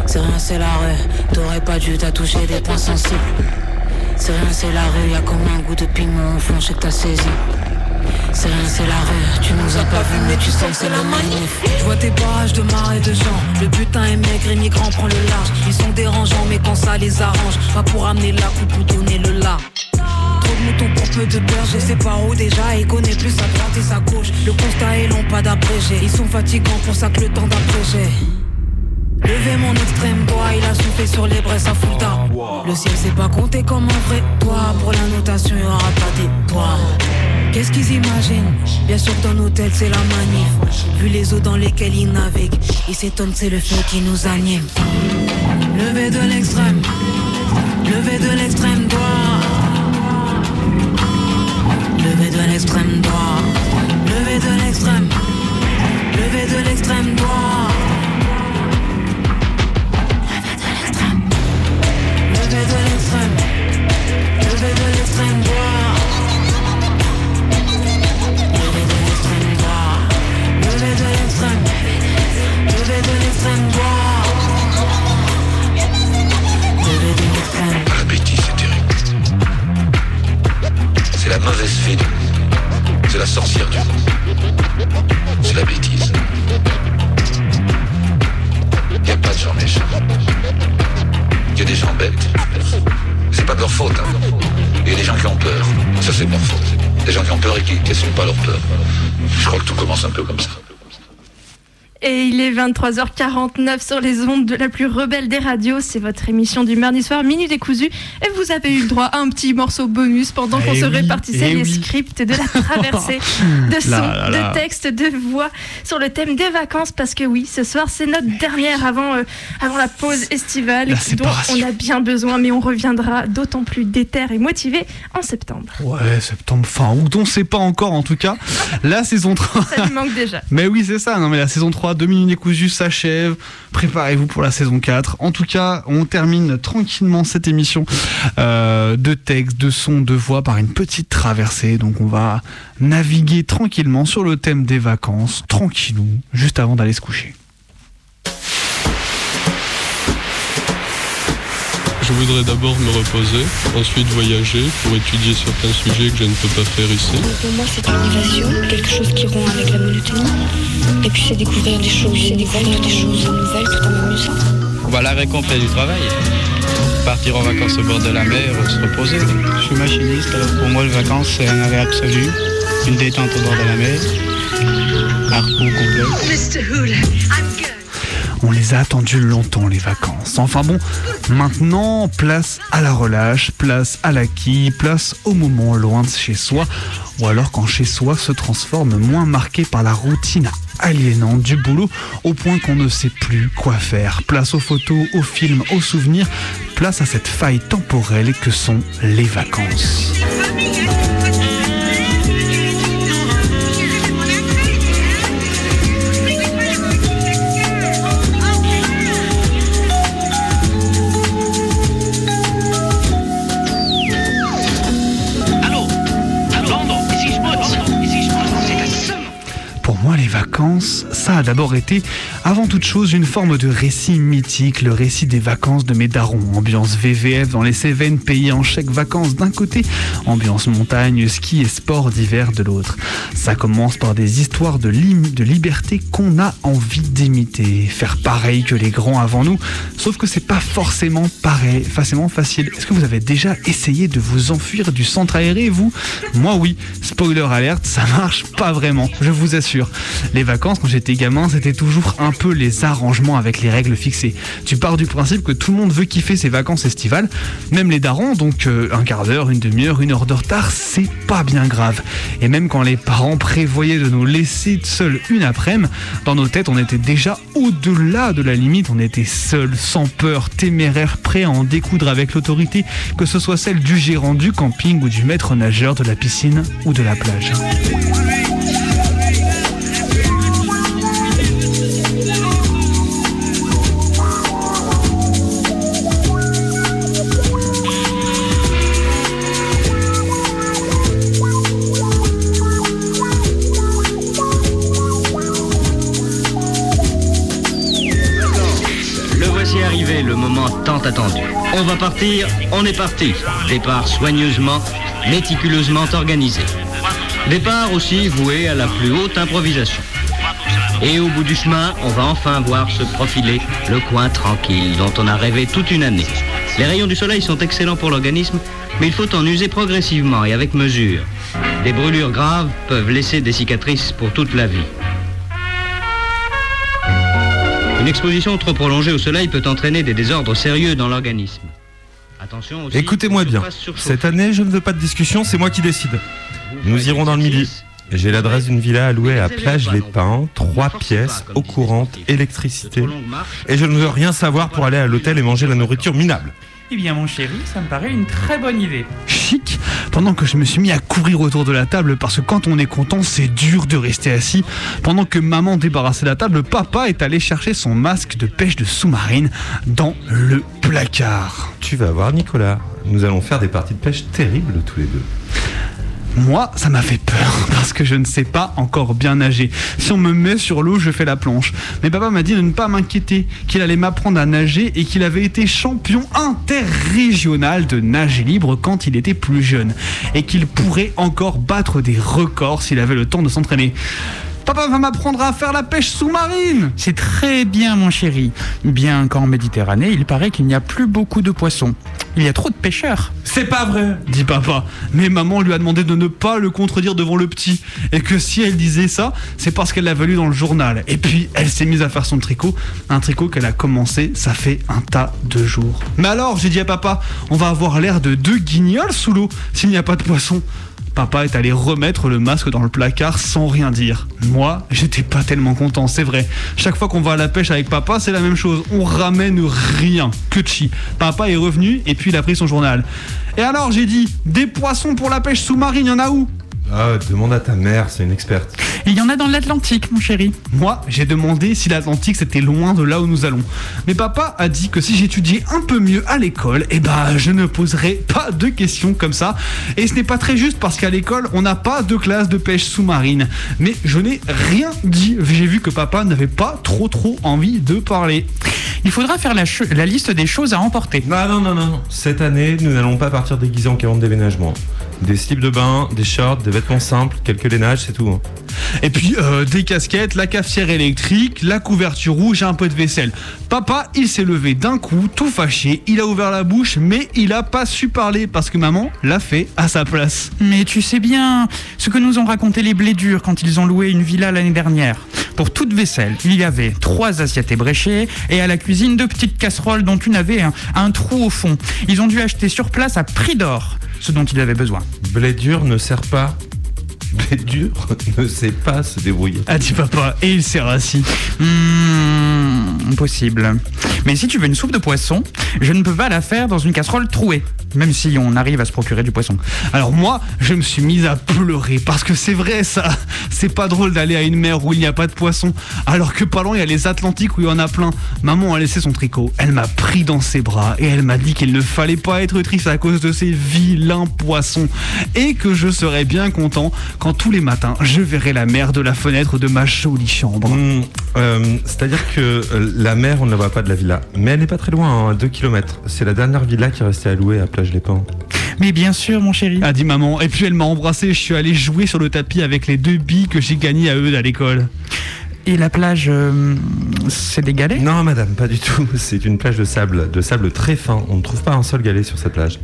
C'est rien, c'est la rue. T'aurais pas dû t'as touché des points sensibles. C'est rien, c'est la rue. Y'a comme un goût de piment au fond, je t'as saisi. C'est rien, c'est la rue. Tu nous as pas vu, mais tu sens que c'est la manif. Je vois tes barrages de marais de gens. Le butin est maigre, immigrant prend le large. Ils sont dérangeants, mais quand ça les arrange, pas pour amener la coupe ou donner le là. Trop de moutons pour peu de beurre, je sais pas où déjà. Ils connaissent plus sa droite et sa gauche. Le constat est long, pas d'abrégé. Ils sont fatigants pour ça que le temps d'abréger. Levez mon extrême doigt, il a soufflé sur les braises à full down. Le ciel s'est pas compté comme un vrai. Toit. Pour la notation, il aura pas d'étoiles. Qu'est-ce qu'ils imaginent? Bien sûr dans l'hôtel c'est la manif. Vu les eaux dans lesquelles ils naviguent. Ils s'étonnent c'est le feu qui nous anime. Levé de l'extrême. Levé de l'extrême droit. Levé de l'extrême droit. Levé de l'extrême. Levé de l'extrême droit Levé de de de de La bêtise, c'est terrible. C'est la mauvaise fée du monde. C'est la sorcière du monde. C'est la bêtise. A pas de gens. Il y a des gens bêtes. C'est pas de leur faute. Hein. Il y a des gens qui ont peur. Ça, c'est de leur faute. Des gens qui ont peur et qui n'assument pas leur peur. Je crois que tout commence un peu comme ça. Et il est 23h49 sur les ondes de la plus rebelle des radios. C'est votre émission du mardi soir, Minuit décousu. Et vous avez eu le droit à un petit morceau bonus pendant qu'on Eh se répartissait eh les oui. scripts de la traversée de sons, Là, là, là. de textes, de voix sur le thème des vacances. Parce que oui, ce soir, c'est notre dernière avant, euh, avant la pause estivale dont on a bien besoin. Mais on reviendra d'autant plus déter et motivé en septembre. Ouais, septembre, fin août, on sait pas encore en tout cas. La saison 3. Ça lui manque déjà. Mais oui, c'est ça. Non, mais la saison 3 de Minutes Décousues s'achève. Préparez-vous pour la saison 4. En tout cas, on termine tranquillement cette émission euh, de texte, de son, de voix par une petite traversée. Donc, on va naviguer tranquillement sur le thème des vacances, tranquillou, juste avant d'aller se coucher. Je voudrais d'abord me reposer, ensuite voyager pour étudier certains sujets que je ne peux pas faire ici. Pour moi, c'est une évasion, quelque chose qui rompt avec la monotonie. Et puis, c'est découvrir des choses, c'est découvrir des choses nouvelles tout en m'amusant. Bah, la récompense du travail. Partir en vacances au bord de la mer, se reposer. Je suis machiniste, alors pour moi, les vacances, c'est un arrêt absolu. Une détente au bord de la mer. Un repos complet. Mr. Hula, I'm good. On les a attendus longtemps, les vacances. Enfin bon, maintenant, place à la relâche, place à l'acquis, place au moment loin de chez soi, ou alors quand chez soi se transforme moins marqué par la routine aliénante du boulot, au point qu'on ne sait plus quoi faire. Place aux photos, aux films, aux souvenirs, place à cette faille temporelle que sont les vacances. Vacances, ça a d'abord été Avant toute chose, une forme de récit mythique, le récit des vacances de mes darons. Ambiance VVF dans les Cévennes, pays en chèque vacances d'un côté, ambiance montagne, ski et sport d'hiver de l'autre. Ça commence par des histoires de, lim- de liberté qu'on a envie d'imiter, faire pareil que les grands avant nous, sauf que c'est pas forcément pareil, forcément facile. Est-ce que vous avez déjà essayé de vous enfuir du centre aéré, vous? Moi oui, spoiler alerte, ça marche pas vraiment, je vous assure. Les vacances quand j'étais gamin, c'était toujours un peu les arrangements avec les règles fixées. Tu pars du principe que tout le monde veut kiffer ses vacances estivales, même les darons, donc euh, un quart d'heure, une demi-heure, une heure de retard, c'est pas bien grave. Et même quand les parents prévoyaient de nous laisser seuls une après-midi, dans nos têtes, on était déjà au-delà de la limite, on était seuls, sans peur, téméraires, prêts à en découdre avec l'autorité, que ce soit celle du gérant du camping ou du maître nageur de la piscine ou de la plage. On va partir, on est parti. Départ soigneusement, méticuleusement organisé. Départ aussi voué à la plus haute improvisation. Et au bout du chemin, on va enfin voir se profiler le coin tranquille dont on a rêvé toute une année. Les rayons du soleil sont excellents pour l'organisme, mais il faut en user progressivement et avec mesure. Des brûlures graves peuvent laisser des cicatrices pour toute la vie. Une exposition trop prolongée au soleil peut entraîner des désordres sérieux dans l'organisme. Attention. Écoutez-moi bien. Cette année, je ne veux pas de discussion, c'est moi qui décide. Nous irons dans le midi. J'ai l'adresse d'une villa louer à Plage Les Pins, trois pièces, eau courante, électricité. Et je ne veux rien savoir pour aller à l'hôtel et manger la nourriture minable. Eh bien, mon chéri, ça me paraît une très bonne idée. Chic Pendant que je me suis mis à courir autour de la table parce que quand on est content, c'est dur de rester assis. Pendant que maman débarrassait la table, papa est allé chercher son masque de pêche de sous-marine dans le placard. Tu vas voir, Nicolas. Nous allons faire des parties de pêche terribles tous les deux. Moi, ça m'a fait peur parce que je ne sais pas encore bien nager. Si on me met sur l'eau, je fais la planche. Mais papa m'a dit de ne pas m'inquiéter, qu'il allait m'apprendre à nager et qu'il avait été champion interrégional de nage libre quand il était plus jeune. Et qu'il pourrait encore battre des records s'il avait le temps de s'entraîner. Papa va m'apprendre à faire la pêche sous-marine C'est très bien, mon chéri. Bien qu'en Méditerranée, il paraît qu'il n'y a plus beaucoup de poissons. Il y a trop de pêcheurs. C'est pas vrai, dit papa. Mais maman lui a demandé de ne pas le contredire devant le petit. Et que si elle disait ça, c'est parce qu'elle l'avait lu dans le journal. Et puis, elle s'est mise à faire son tricot. Un tricot qu'elle a commencé, ça fait un tas de jours. Mais alors, j'ai dit à papa, on va avoir l'air de deux guignols sous l'eau s'il n'y a pas de poisson. Papa est allé remettre le masque dans le placard sans rien dire. Moi, j'étais pas tellement content, c'est vrai. Chaque fois qu'on va à la pêche avec papa, c'est la même chose. On ramène rien, que chi. Papa est revenu et puis il a pris son journal. Et alors, j'ai dit, des poissons pour la pêche sous-marine, y en a où? Ah, demande à ta mère, c'est une experte. Il y en a dans l'Atlantique, mon chéri. Moi, j'ai demandé si l'Atlantique c'était loin de là où nous allons. Mais papa a dit que si j'étudiais un peu mieux à l'école, eh ben je ne poserais pas de questions comme ça. Et ce n'est pas très juste parce qu'à l'école, on n'a pas de classe de pêche sous-marine. Mais je n'ai rien dit. J'ai vu que papa n'avait pas trop trop envie de parler. Il faudra faire la, la liste des choses à emporter. Non, non, non, non. Cette année, nous n'allons pas partir déguisés en calendrier de déménagement. Des slips de bain, des shorts, des vêtements simples, quelques lainages, c'est tout. hein. Et puis euh, des casquettes, la cafetière électrique, la couverture rouge et un peu de vaisselle. Papa, il s'est levé d'un coup, tout fâché, il a ouvert la bouche, mais il a pas su parler parce que maman l'a fait à sa place. Mais tu sais bien ce que nous ont raconté les blédures quand ils ont loué une villa l'année dernière. Pour toute vaisselle, il y avait trois assiettes ébréchées et à la cuisine deux petites casseroles dont une avait un, un trou au fond. Ils ont dû acheter sur place à prix d'or ce dont ils avaient besoin. Blé dur ne sert pas. Blé dur ne sait pas se débrouiller. A dit papa, et il s'est rassis. Hmm, possible. Mais si tu veux une soupe de poisson, je ne peux pas la faire dans une casserole trouée. même si on arrive à se procurer du poisson. Alors moi, je me suis mise à pleurer parce que c'est vrai ça. C'est pas drôle d'aller à une mer où il n'y a pas de poisson, alors que pas loin il y a les Atlantiques où il y en a plein. Maman a laissé son tricot, elle m'a pris dans ses bras et elle m'a dit qu'il ne fallait pas être triste à cause de ces vilains poissons et que je serais bien content quand tous les matins je verrais la mer de la fenêtre de ma jolie chambre. Hmm, euh, C'est-à-dire que la mer, on ne la voit pas de la villa, mais elle n'est pas très loin, à 2 km. C'est la dernière villa qui est restée à louer à Plage Les Pins. Mais bien sûr, mon chéri. A dit maman. Et puis elle m'a embrassé. Je suis allé jouer sur le tapis avec les deux billes que j'ai gagnées à eux à l'école. Et la plage, euh, c'est des galets? Non, madame, pas du tout. C'est une plage de sable, de sable très fin. On ne trouve pas un seul galet sur cette plage.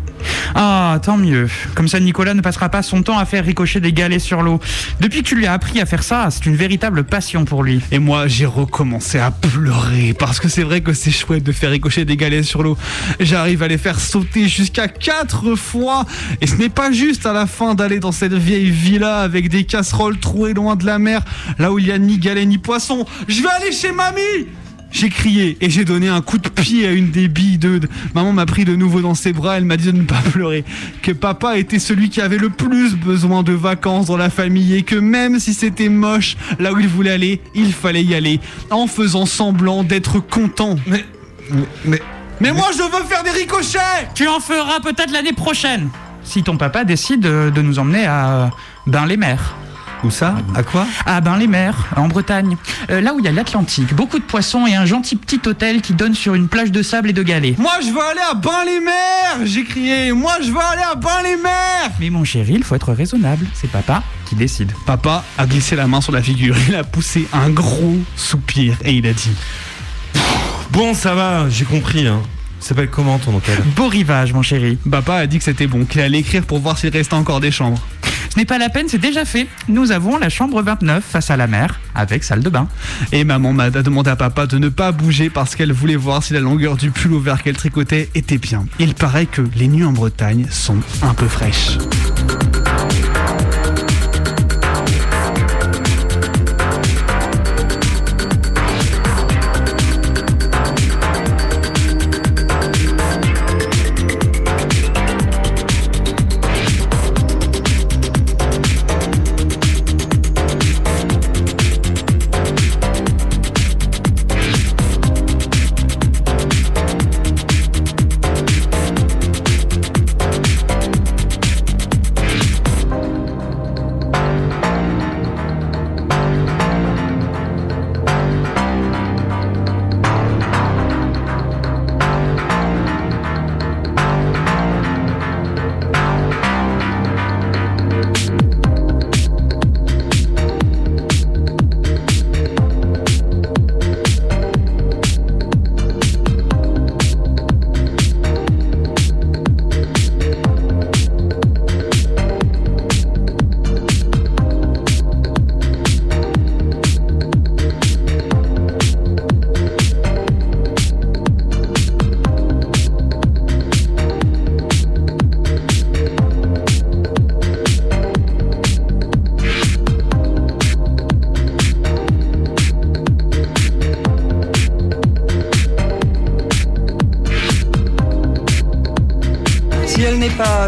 Ah, tant mieux. Comme ça, Nicolas ne passera pas son temps à faire ricocher des galets sur l'eau. Depuis que tu lui as appris à faire ça, c'est une véritable passion pour lui. Et moi, j'ai recommencé à pleurer parce que c'est vrai que c'est chouette de faire ricocher des galets sur l'eau. J'arrive à les faire sauter jusqu'à quatre fois. Et ce n'est pas juste à la fin d'aller dans cette vieille villa avec des casseroles trouées loin de la mer, là où il n'y a ni galets ni poissons. Je vais aller chez mamie. J'ai crié et j'ai donné un coup de pied à une des billes de... Maman m'a pris de nouveau dans ses bras, elle m'a dit de ne pas pleurer, que papa était celui qui avait le plus besoin de vacances dans la famille et que même si c'était moche, là où il voulait aller, il fallait y aller, en faisant semblant d'être content. Mais... Mais... Mais moi je veux faire des ricochets. Tu en feras peut-être l'année prochaine, si ton papa décide de, de nous emmener à Bain-les-Mers. Où ça? À quoi? À Bain-les-Mers, en Bretagne. Euh, là où il y a l'Atlantique, beaucoup de poissons et un gentil petit hôtel qui donne sur une plage de sable et de galets. Moi je veux aller à Bain-les-Mers J'ai crié Moi je veux aller à Bain-les-Mers Mais mon chéri, il faut être raisonnable. C'est papa qui décide. Papa a glissé la main sur la figure, il a poussé un gros soupir et il a dit Bon, ça va, j'ai compris. Hein. Ça s'appelle comment ton hôtel Beau rivage, mon chéri. Papa a dit que c'était bon, qu'il allait écrire pour voir s'il restait encore des chambres. Ce n'est pas la peine, c'est déjà fait. Nous avons la chambre 29 face à la mer, avec salle de bain. Et maman m'a demandé à papa de ne pas bouger parce qu'elle voulait voir si la longueur du pull vert qu'elle tricotait était bien. Il paraît que les nuits en Bretagne sont un peu fraîches.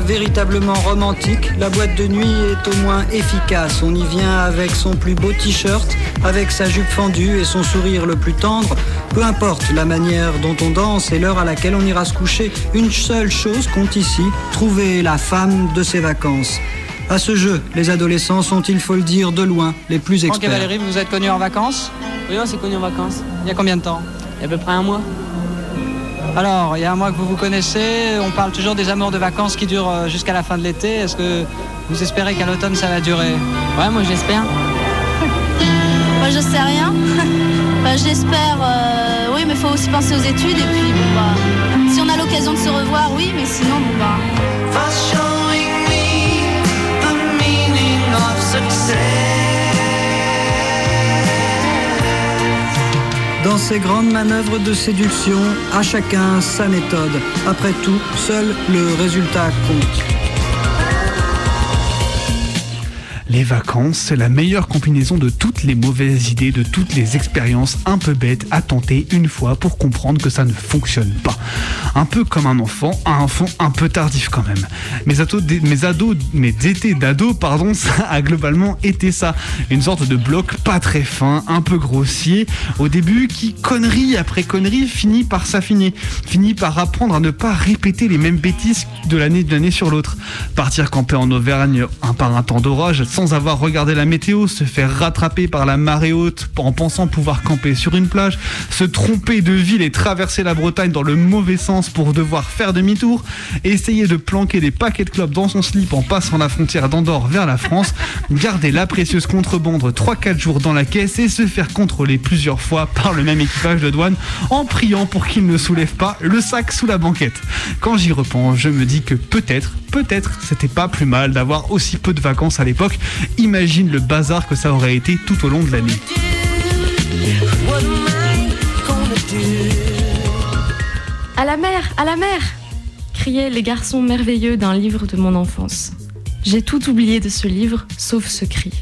Véritablement romantique, la boîte de nuit est au moins efficace. On y vient avec son plus beau t-shirt, avec sa jupe fendue et son sourire le plus tendre. Peu importe la manière dont on danse et l'heure à laquelle on ira se coucher, une seule chose compte ici, trouver la femme de ses vacances. À ce jeu, les adolescents sont, il faut le dire, de loin les plus Franck et experts. Valérie, vous vous êtes connus en vacances? Oui, on s'est connus en vacances. Il y a combien de temps? Il y a à peu près un mois. Alors, il y a un mois que vous vous connaissez, on parle toujours des amours de vacances qui durent euh, jusqu'à la fin de l'été. Est-ce que vous espérez qu'à l'automne ça va durer? Ouais, moi j'espère. Moi, je sais rien. Bah, J'espère. euh, oui, mais il faut aussi penser aux études. Et puis, bon, bah, si on a l'occasion de se revoir, oui, mais sinon, bon, bah. Dans ces grandes manœuvres de séduction, à chacun sa méthode. Après tout, seul le résultat compte. Les vacances, c'est la meilleure combinaison de toutes les mauvaises idées, de toutes les expériences un peu bêtes à tenter une fois pour comprendre que ça ne fonctionne pas. Un peu comme un enfant, un enfant un peu tardif quand même. Mes mes ados, mes étés d'ado, pardon, ça a globalement été ça. Une sorte de bloc pas très fin, un peu grossier, au début qui, connerie après connerie, finit par s'affiner, finit par apprendre à ne pas répéter les mêmes bêtises de l'année d'année sur l'autre. Partir camper en Auvergne un par un temps d'orage sans avoir regardé la météo, se faire rattraper la marée haute en pensant pouvoir camper sur une plage, se tromper de ville et traverser la Bretagne dans le mauvais sens pour devoir faire demi-tour, essayer de planquer des paquets de clopes dans son slip en passant la frontière d'Andorre vers la France, garder la précieuse contrebande 3-4 jours dans la caisse et se faire contrôler plusieurs fois par le même équipage de douane en priant pour qu'il ne soulève pas le sac sous la banquette. Quand j'y repense, je me dis que peut-être, peut-être, c'était pas plus mal d'avoir aussi peu de vacances à l'époque. Imagine le bazar que ça aurait été tout au long de l'année. À la mer, à la mer criaient les garçons merveilleux d'un livre de mon enfance. J'ai tout oublié de ce livre, sauf ce cri.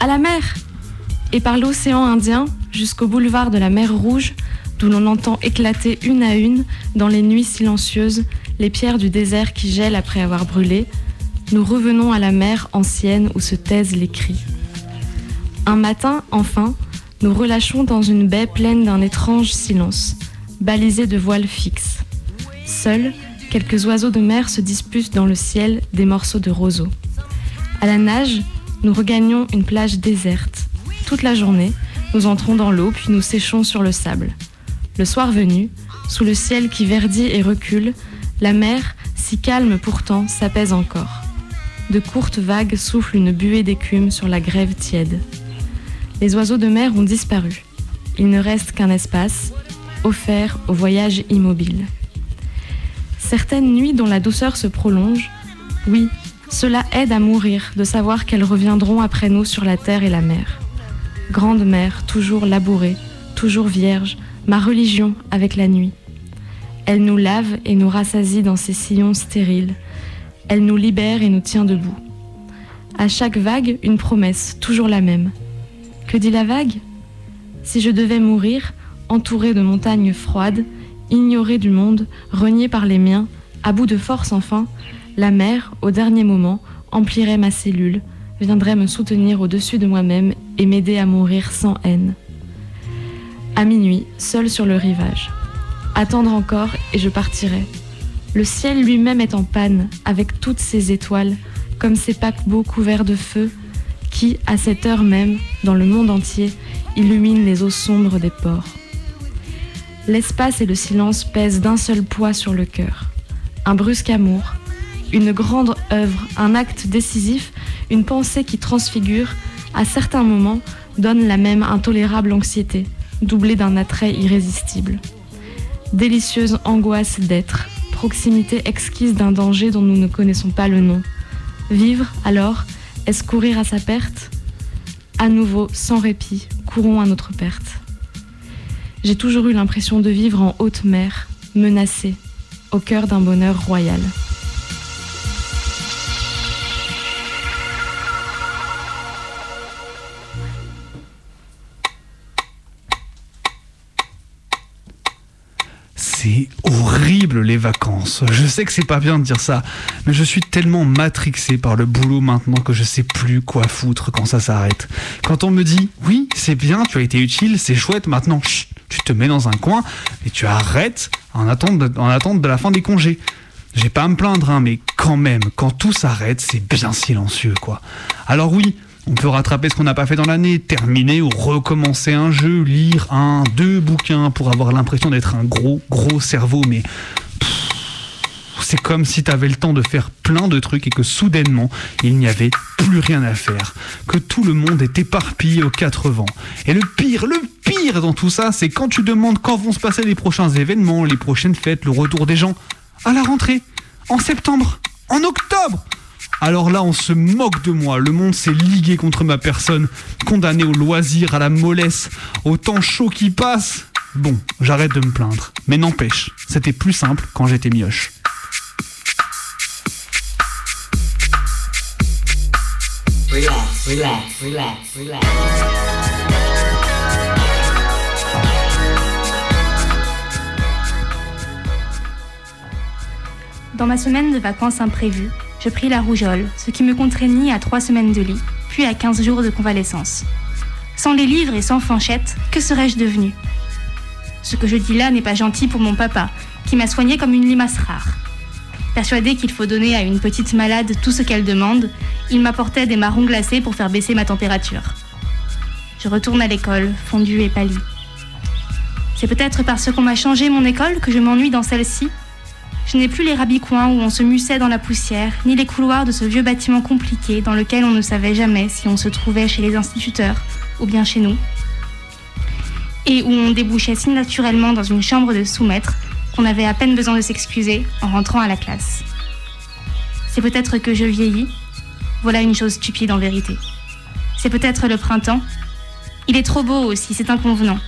À la mer Et par l'océan Indien jusqu'au boulevard de la mer Rouge, d'où l'on entend éclater une à une, dans les nuits silencieuses, les pierres du désert qui gèlent après avoir brûlé, nous revenons à la mer ancienne où se taisent les cris. Un matin, enfin, nous relâchons dans une baie pleine d'un étrange silence, balisé de voiles fixes. Seuls, quelques oiseaux de mer se disputent dans le ciel des morceaux de roseaux. À la nage, nous regagnons une plage déserte. Toute la journée, nous entrons dans l'eau puis nous séchons sur le sable. Le soir venu, sous le ciel qui verdit et recule, la mer, si calme pourtant, s'apaise encore. De courtes vagues soufflent une buée d'écume sur la grève tiède. Les oiseaux de mer ont disparu. Il ne reste qu'un espace, offert au voyage immobile. Certaines nuits dont la douceur se prolonge, oui, cela aide à mourir de savoir qu'elles reviendront après nous sur la terre et la mer. Grande mère, toujours labourée, toujours vierge, ma religion avec la nuit. Elle nous lave et nous rassasie dans ses sillons stériles. Elle nous libère et nous tient debout. À chaque vague, une promesse, toujours la même. Que dit la vague? Si je devais mourir, entourée de montagnes froides, ignorée du monde, reniée par les miens, à bout de force enfin, la mer, au dernier moment, emplirait ma cellule, viendrait me soutenir au-dessus de moi-même et m'aider à mourir sans haine. À minuit, seul sur le rivage. Attendre encore et je partirai. Le ciel lui-même est en panne, avec toutes ses étoiles, comme ces paquebots couverts de feu, qui, à cette heure même, dans le monde entier, illuminent les eaux sombres des ports. L'espace et le silence pèsent d'un seul poids sur le cœur. Un brusque amour, une grande œuvre, un acte décisif, une pensée qui transfigure, à certains moments, donne la même intolérable anxiété, doublée d'un attrait irrésistible. Délicieuse angoisse d'être, proximité exquise d'un danger dont nous ne connaissons pas le nom. Vivre, alors, est-ce courir à sa perte? À nouveau, sans répit, courons à notre perte. J'ai toujours eu l'impression de vivre en haute mer, menacée, au cœur d'un bonheur royal. C'est horrible les vacances. Je sais que c'est pas bien de dire ça, mais je suis tellement matrixé par le boulot maintenant que je sais plus quoi foutre quand ça s'arrête. Quand on me dit oui, c'est bien, tu as été utile, c'est chouette, maintenant chut, tu te mets dans un coin et tu arrêtes en attente de, la fin des congés. J'ai pas à me plaindre, hein, mais quand même, quand tout s'arrête, c'est bien silencieux, quoi. Alors oui, on peut rattraper ce qu'on n'a pas fait dans l'année, terminer ou recommencer un jeu, lire un, deux bouquins pour avoir l'impression d'être un gros, gros cerveau, mais c'est comme si tu avais le temps de faire plein de trucs et que soudainement, il n'y avait plus rien à faire, que tout le monde est éparpillé aux quatre vents. Et le pire, le pire dans tout ça, c'est quand tu demandes quand vont se passer les prochains événements, les prochaines fêtes, le retour des gens, à la rentrée, en septembre, en octobre. Alors là, on se moque de moi. Le monde s'est ligué contre ma personne, condamné au loisir, à la mollesse, au temps chaud qui passe. Bon, j'arrête de me plaindre. Mais n'empêche, c'était plus simple quand j'étais mioche. Regarde, relax, relax, relax. Dans ma semaine de vacances imprévues, je pris la rougeole, ce qui me contraignit à trois semaines de lit, puis à 15 jours de convalescence. Sans les livres et sans Fanchette, que serais-je devenue Ce que je dis là n'est pas gentil pour mon papa, qui m'a soignée comme une limace rare. Persuadé qu'il faut donner à une petite malade tout ce qu'elle demande, il m'apportait des marrons glacés pour faire baisser ma température. Je retourne à l'école, fondue et pâlie. C'est peut-être parce qu'on m'a changé mon école que je m'ennuie dans celle-ci? Je n'ai plus les rabicoins où on se mussait dans la poussière, ni les couloirs de ce vieux bâtiment compliqué dans lequel on ne savait jamais si on se trouvait chez les instituteurs ou bien chez nous, et où on débouchait si naturellement dans une chambre de sous-maître qu'on avait à peine besoin de s'excuser en rentrant à la classe. C'est peut-être que je vieillis, voilà une chose stupide en vérité. C'est peut-être le printemps. Il est trop beau aussi, c'est inconvenant.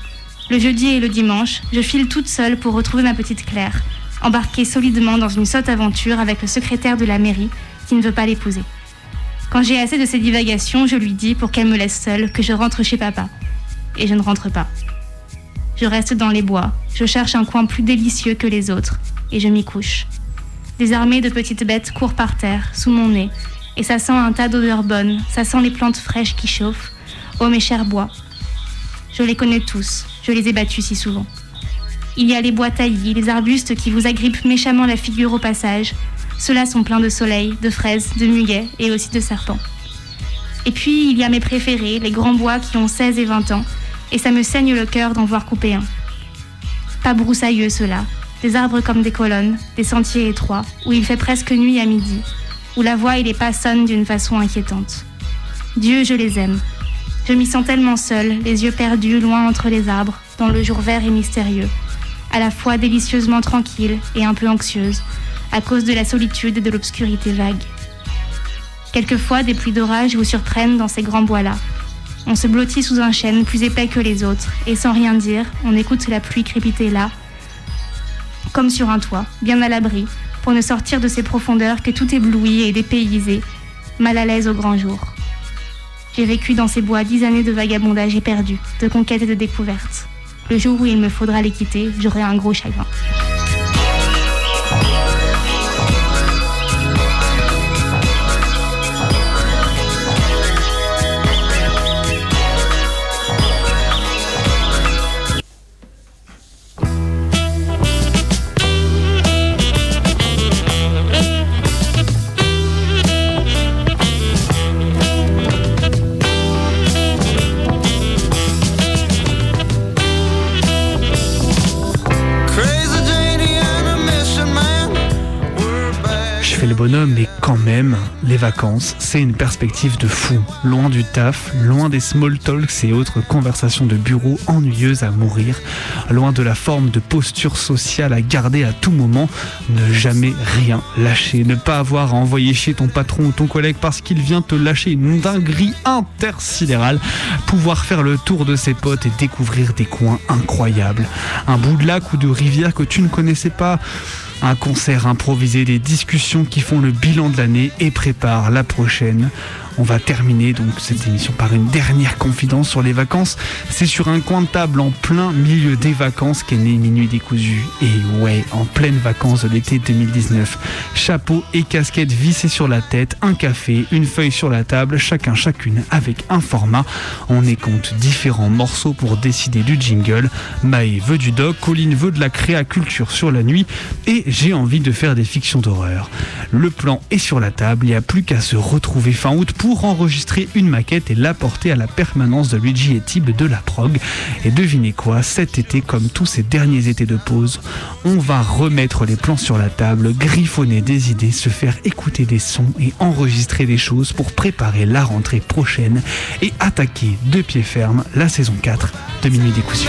Le jeudi et le dimanche, je file toute seule pour retrouver ma petite Claire, embarquée solidement dans une sotte aventure avec le secrétaire de la mairie qui ne veut pas l'épouser. Quand j'ai assez de ces divagations, je lui dis, pour qu'elle me laisse seule, que je rentre chez papa. Et je ne rentre pas. Je reste dans les bois, je cherche un coin plus délicieux que les autres, et je m'y couche. Des armées de petites bêtes courent par terre, sous mon nez, et ça sent un tas d'odeurs bonnes, ça sent les plantes fraîches qui chauffent. Oh mes chers bois. Je les connais tous, je les ai battus si souvent. Il y a les bois taillis, les arbustes qui vous agrippent méchamment la figure au passage. Ceux-là sont pleins de soleil, de fraises, de muguets et aussi de serpents. Et puis il y a mes préférés, les grands bois qui ont 16 et 20 ans, et ça me saigne le cœur d'en voir couper un. Pas broussailleux ceux-là, des arbres comme des colonnes, des sentiers étroits, où il fait presque nuit à midi, où la voix et les pas sonnent d'une façon inquiétante. Dieu, je les aime. Je m'y sens tellement seule, les yeux perdus loin entre les arbres, dans le jour vert et mystérieux, à la fois délicieusement tranquille et un peu anxieuse, à cause de la solitude et de l'obscurité vague. Quelquefois, des pluies d'orage vous surprennent dans ces grands bois-là. On se blottit sous un chêne plus épais que les autres, et sans rien dire, on écoute la pluie crépiter là, comme sur un toit, bien à l'abri, pour ne sortir de ces profondeurs que tout ébloui et dépaysé, mal à l'aise au grand jour. J'ai vécu dans ces bois dix années de vagabondage éperdu, de conquête et de découverte. Le jour où il me faudra les quitter, j'aurai un gros chagrin. Les vacances, c'est une perspective de fou. Loin du taf, loin des small talks et autres conversations de bureau ennuyeuses à mourir, loin de la forme de posture sociale à garder à tout moment, ne jamais rien lâcher, ne pas avoir à envoyer chier ton patron ou ton collègue parce qu'il vient te lâcher une dinguerie intersidérale, pouvoir faire le tour de ses potes et découvrir des coins incroyables, un bout de lac ou de rivière que tu ne connaissais pas, un concert improvisé, des discussions qui font le bilan de l'année et préparent la prochaine. On va terminer donc cette émission par une dernière confidence sur les vacances. C'est sur un coin de table en plein milieu des vacances qu'est né Minuit décousu. Et ouais, en pleine vacances de l'été 2019. Chapeau et casquette vissés sur la tête, un café, une feuille sur la table, chacun chacune avec un format. On écoute différents morceaux pour décider du jingle. Maë veut du doc, Colline veut de la créaculture sur la nuit et j'ai envie de faire des fictions d'horreur. Le plan est sur la table, il n'y a plus qu'à se retrouver fin août pour enregistrer une maquette et l'apporter à la permanence de Luigi et Tib de la prog. Et devinez quoi, cet été, comme tous ces derniers étés de pause, on va remettre les plans sur la table, griffonner des idées, se faire écouter des sons et enregistrer des choses pour préparer la rentrée prochaine et attaquer de pied ferme la saison 4 de Minuit décousu.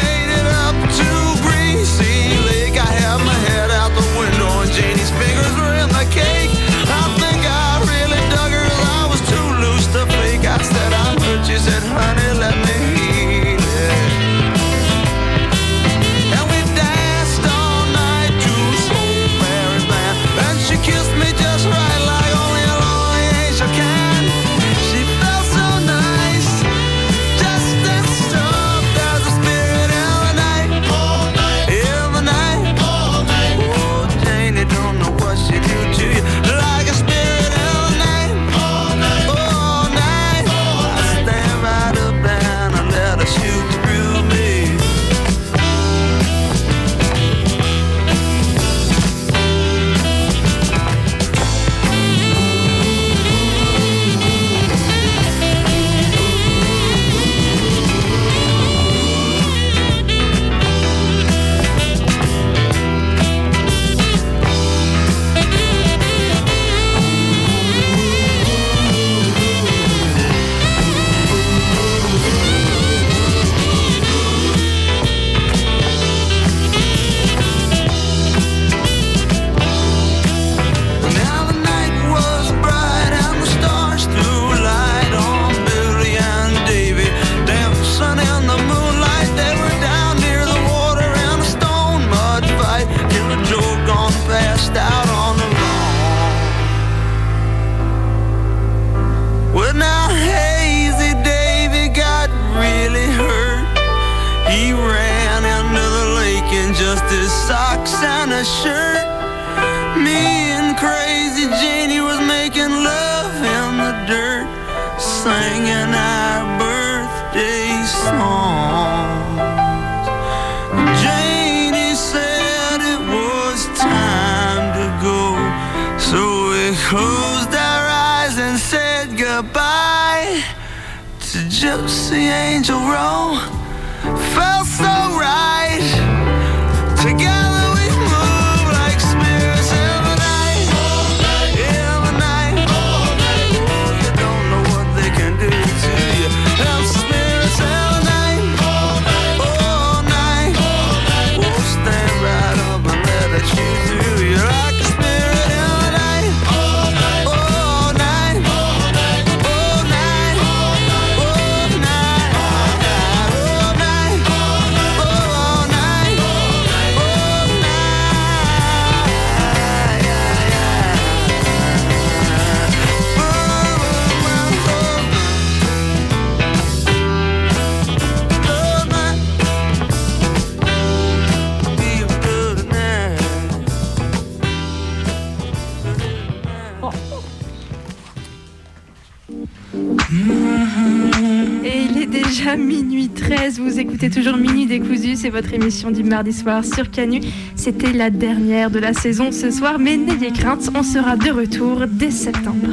Votre émission du mardi soir sur Canu. C'était la dernière de la saison ce soir, mais n'ayez crainte, on sera de retour dès septembre.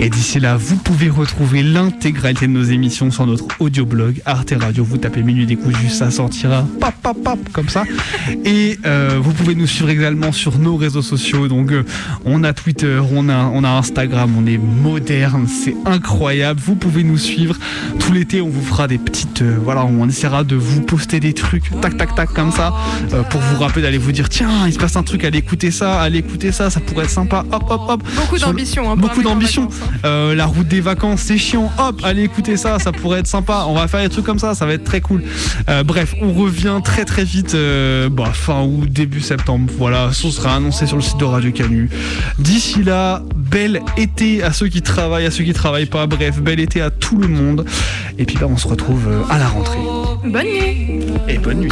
Et d'ici là, vous pouvez retrouver l'intégralité de nos émissions sur notre audioblog Arte Radio. Vous tapez Minuit décousu, ça sortira pop, comme ça. Et euh, vous pouvez nous suivre également sur nos réseaux sociaux. Donc, euh, on a Twitter, on a, on a Instagram, on est moderne, c'est incroyable. Vous pouvez nous suivre tout l'été. On vous fera des petites, euh, voilà, on essaiera de vous poster des trucs, tac, tac, tac, comme ça, pour vous rappeler d'aller vous dire, tiens, il se passe un truc, allez écouter ça, allez écouter ça, ça pourrait être sympa. Hop, hop, hop. Beaucoup d'ambition, hein, beaucoup d'ambition. hein. La route des vacances, c'est chiant. Hop, allez écouter ça, ça pourrait être sympa. On va faire des trucs comme ça, ça va être très cool. Bref, on revient très très vite, euh, bah, fin août, début septembre. Voilà, ce sera annoncé sur le site de Radio Canu. D'ici là, bel été à ceux qui travaillent, à ceux qui travaillent pas. Bref, bel été à tout le monde. Et puis bah, on se retrouve euh, à la rentrée. Bonne nuit Et bonne nuit.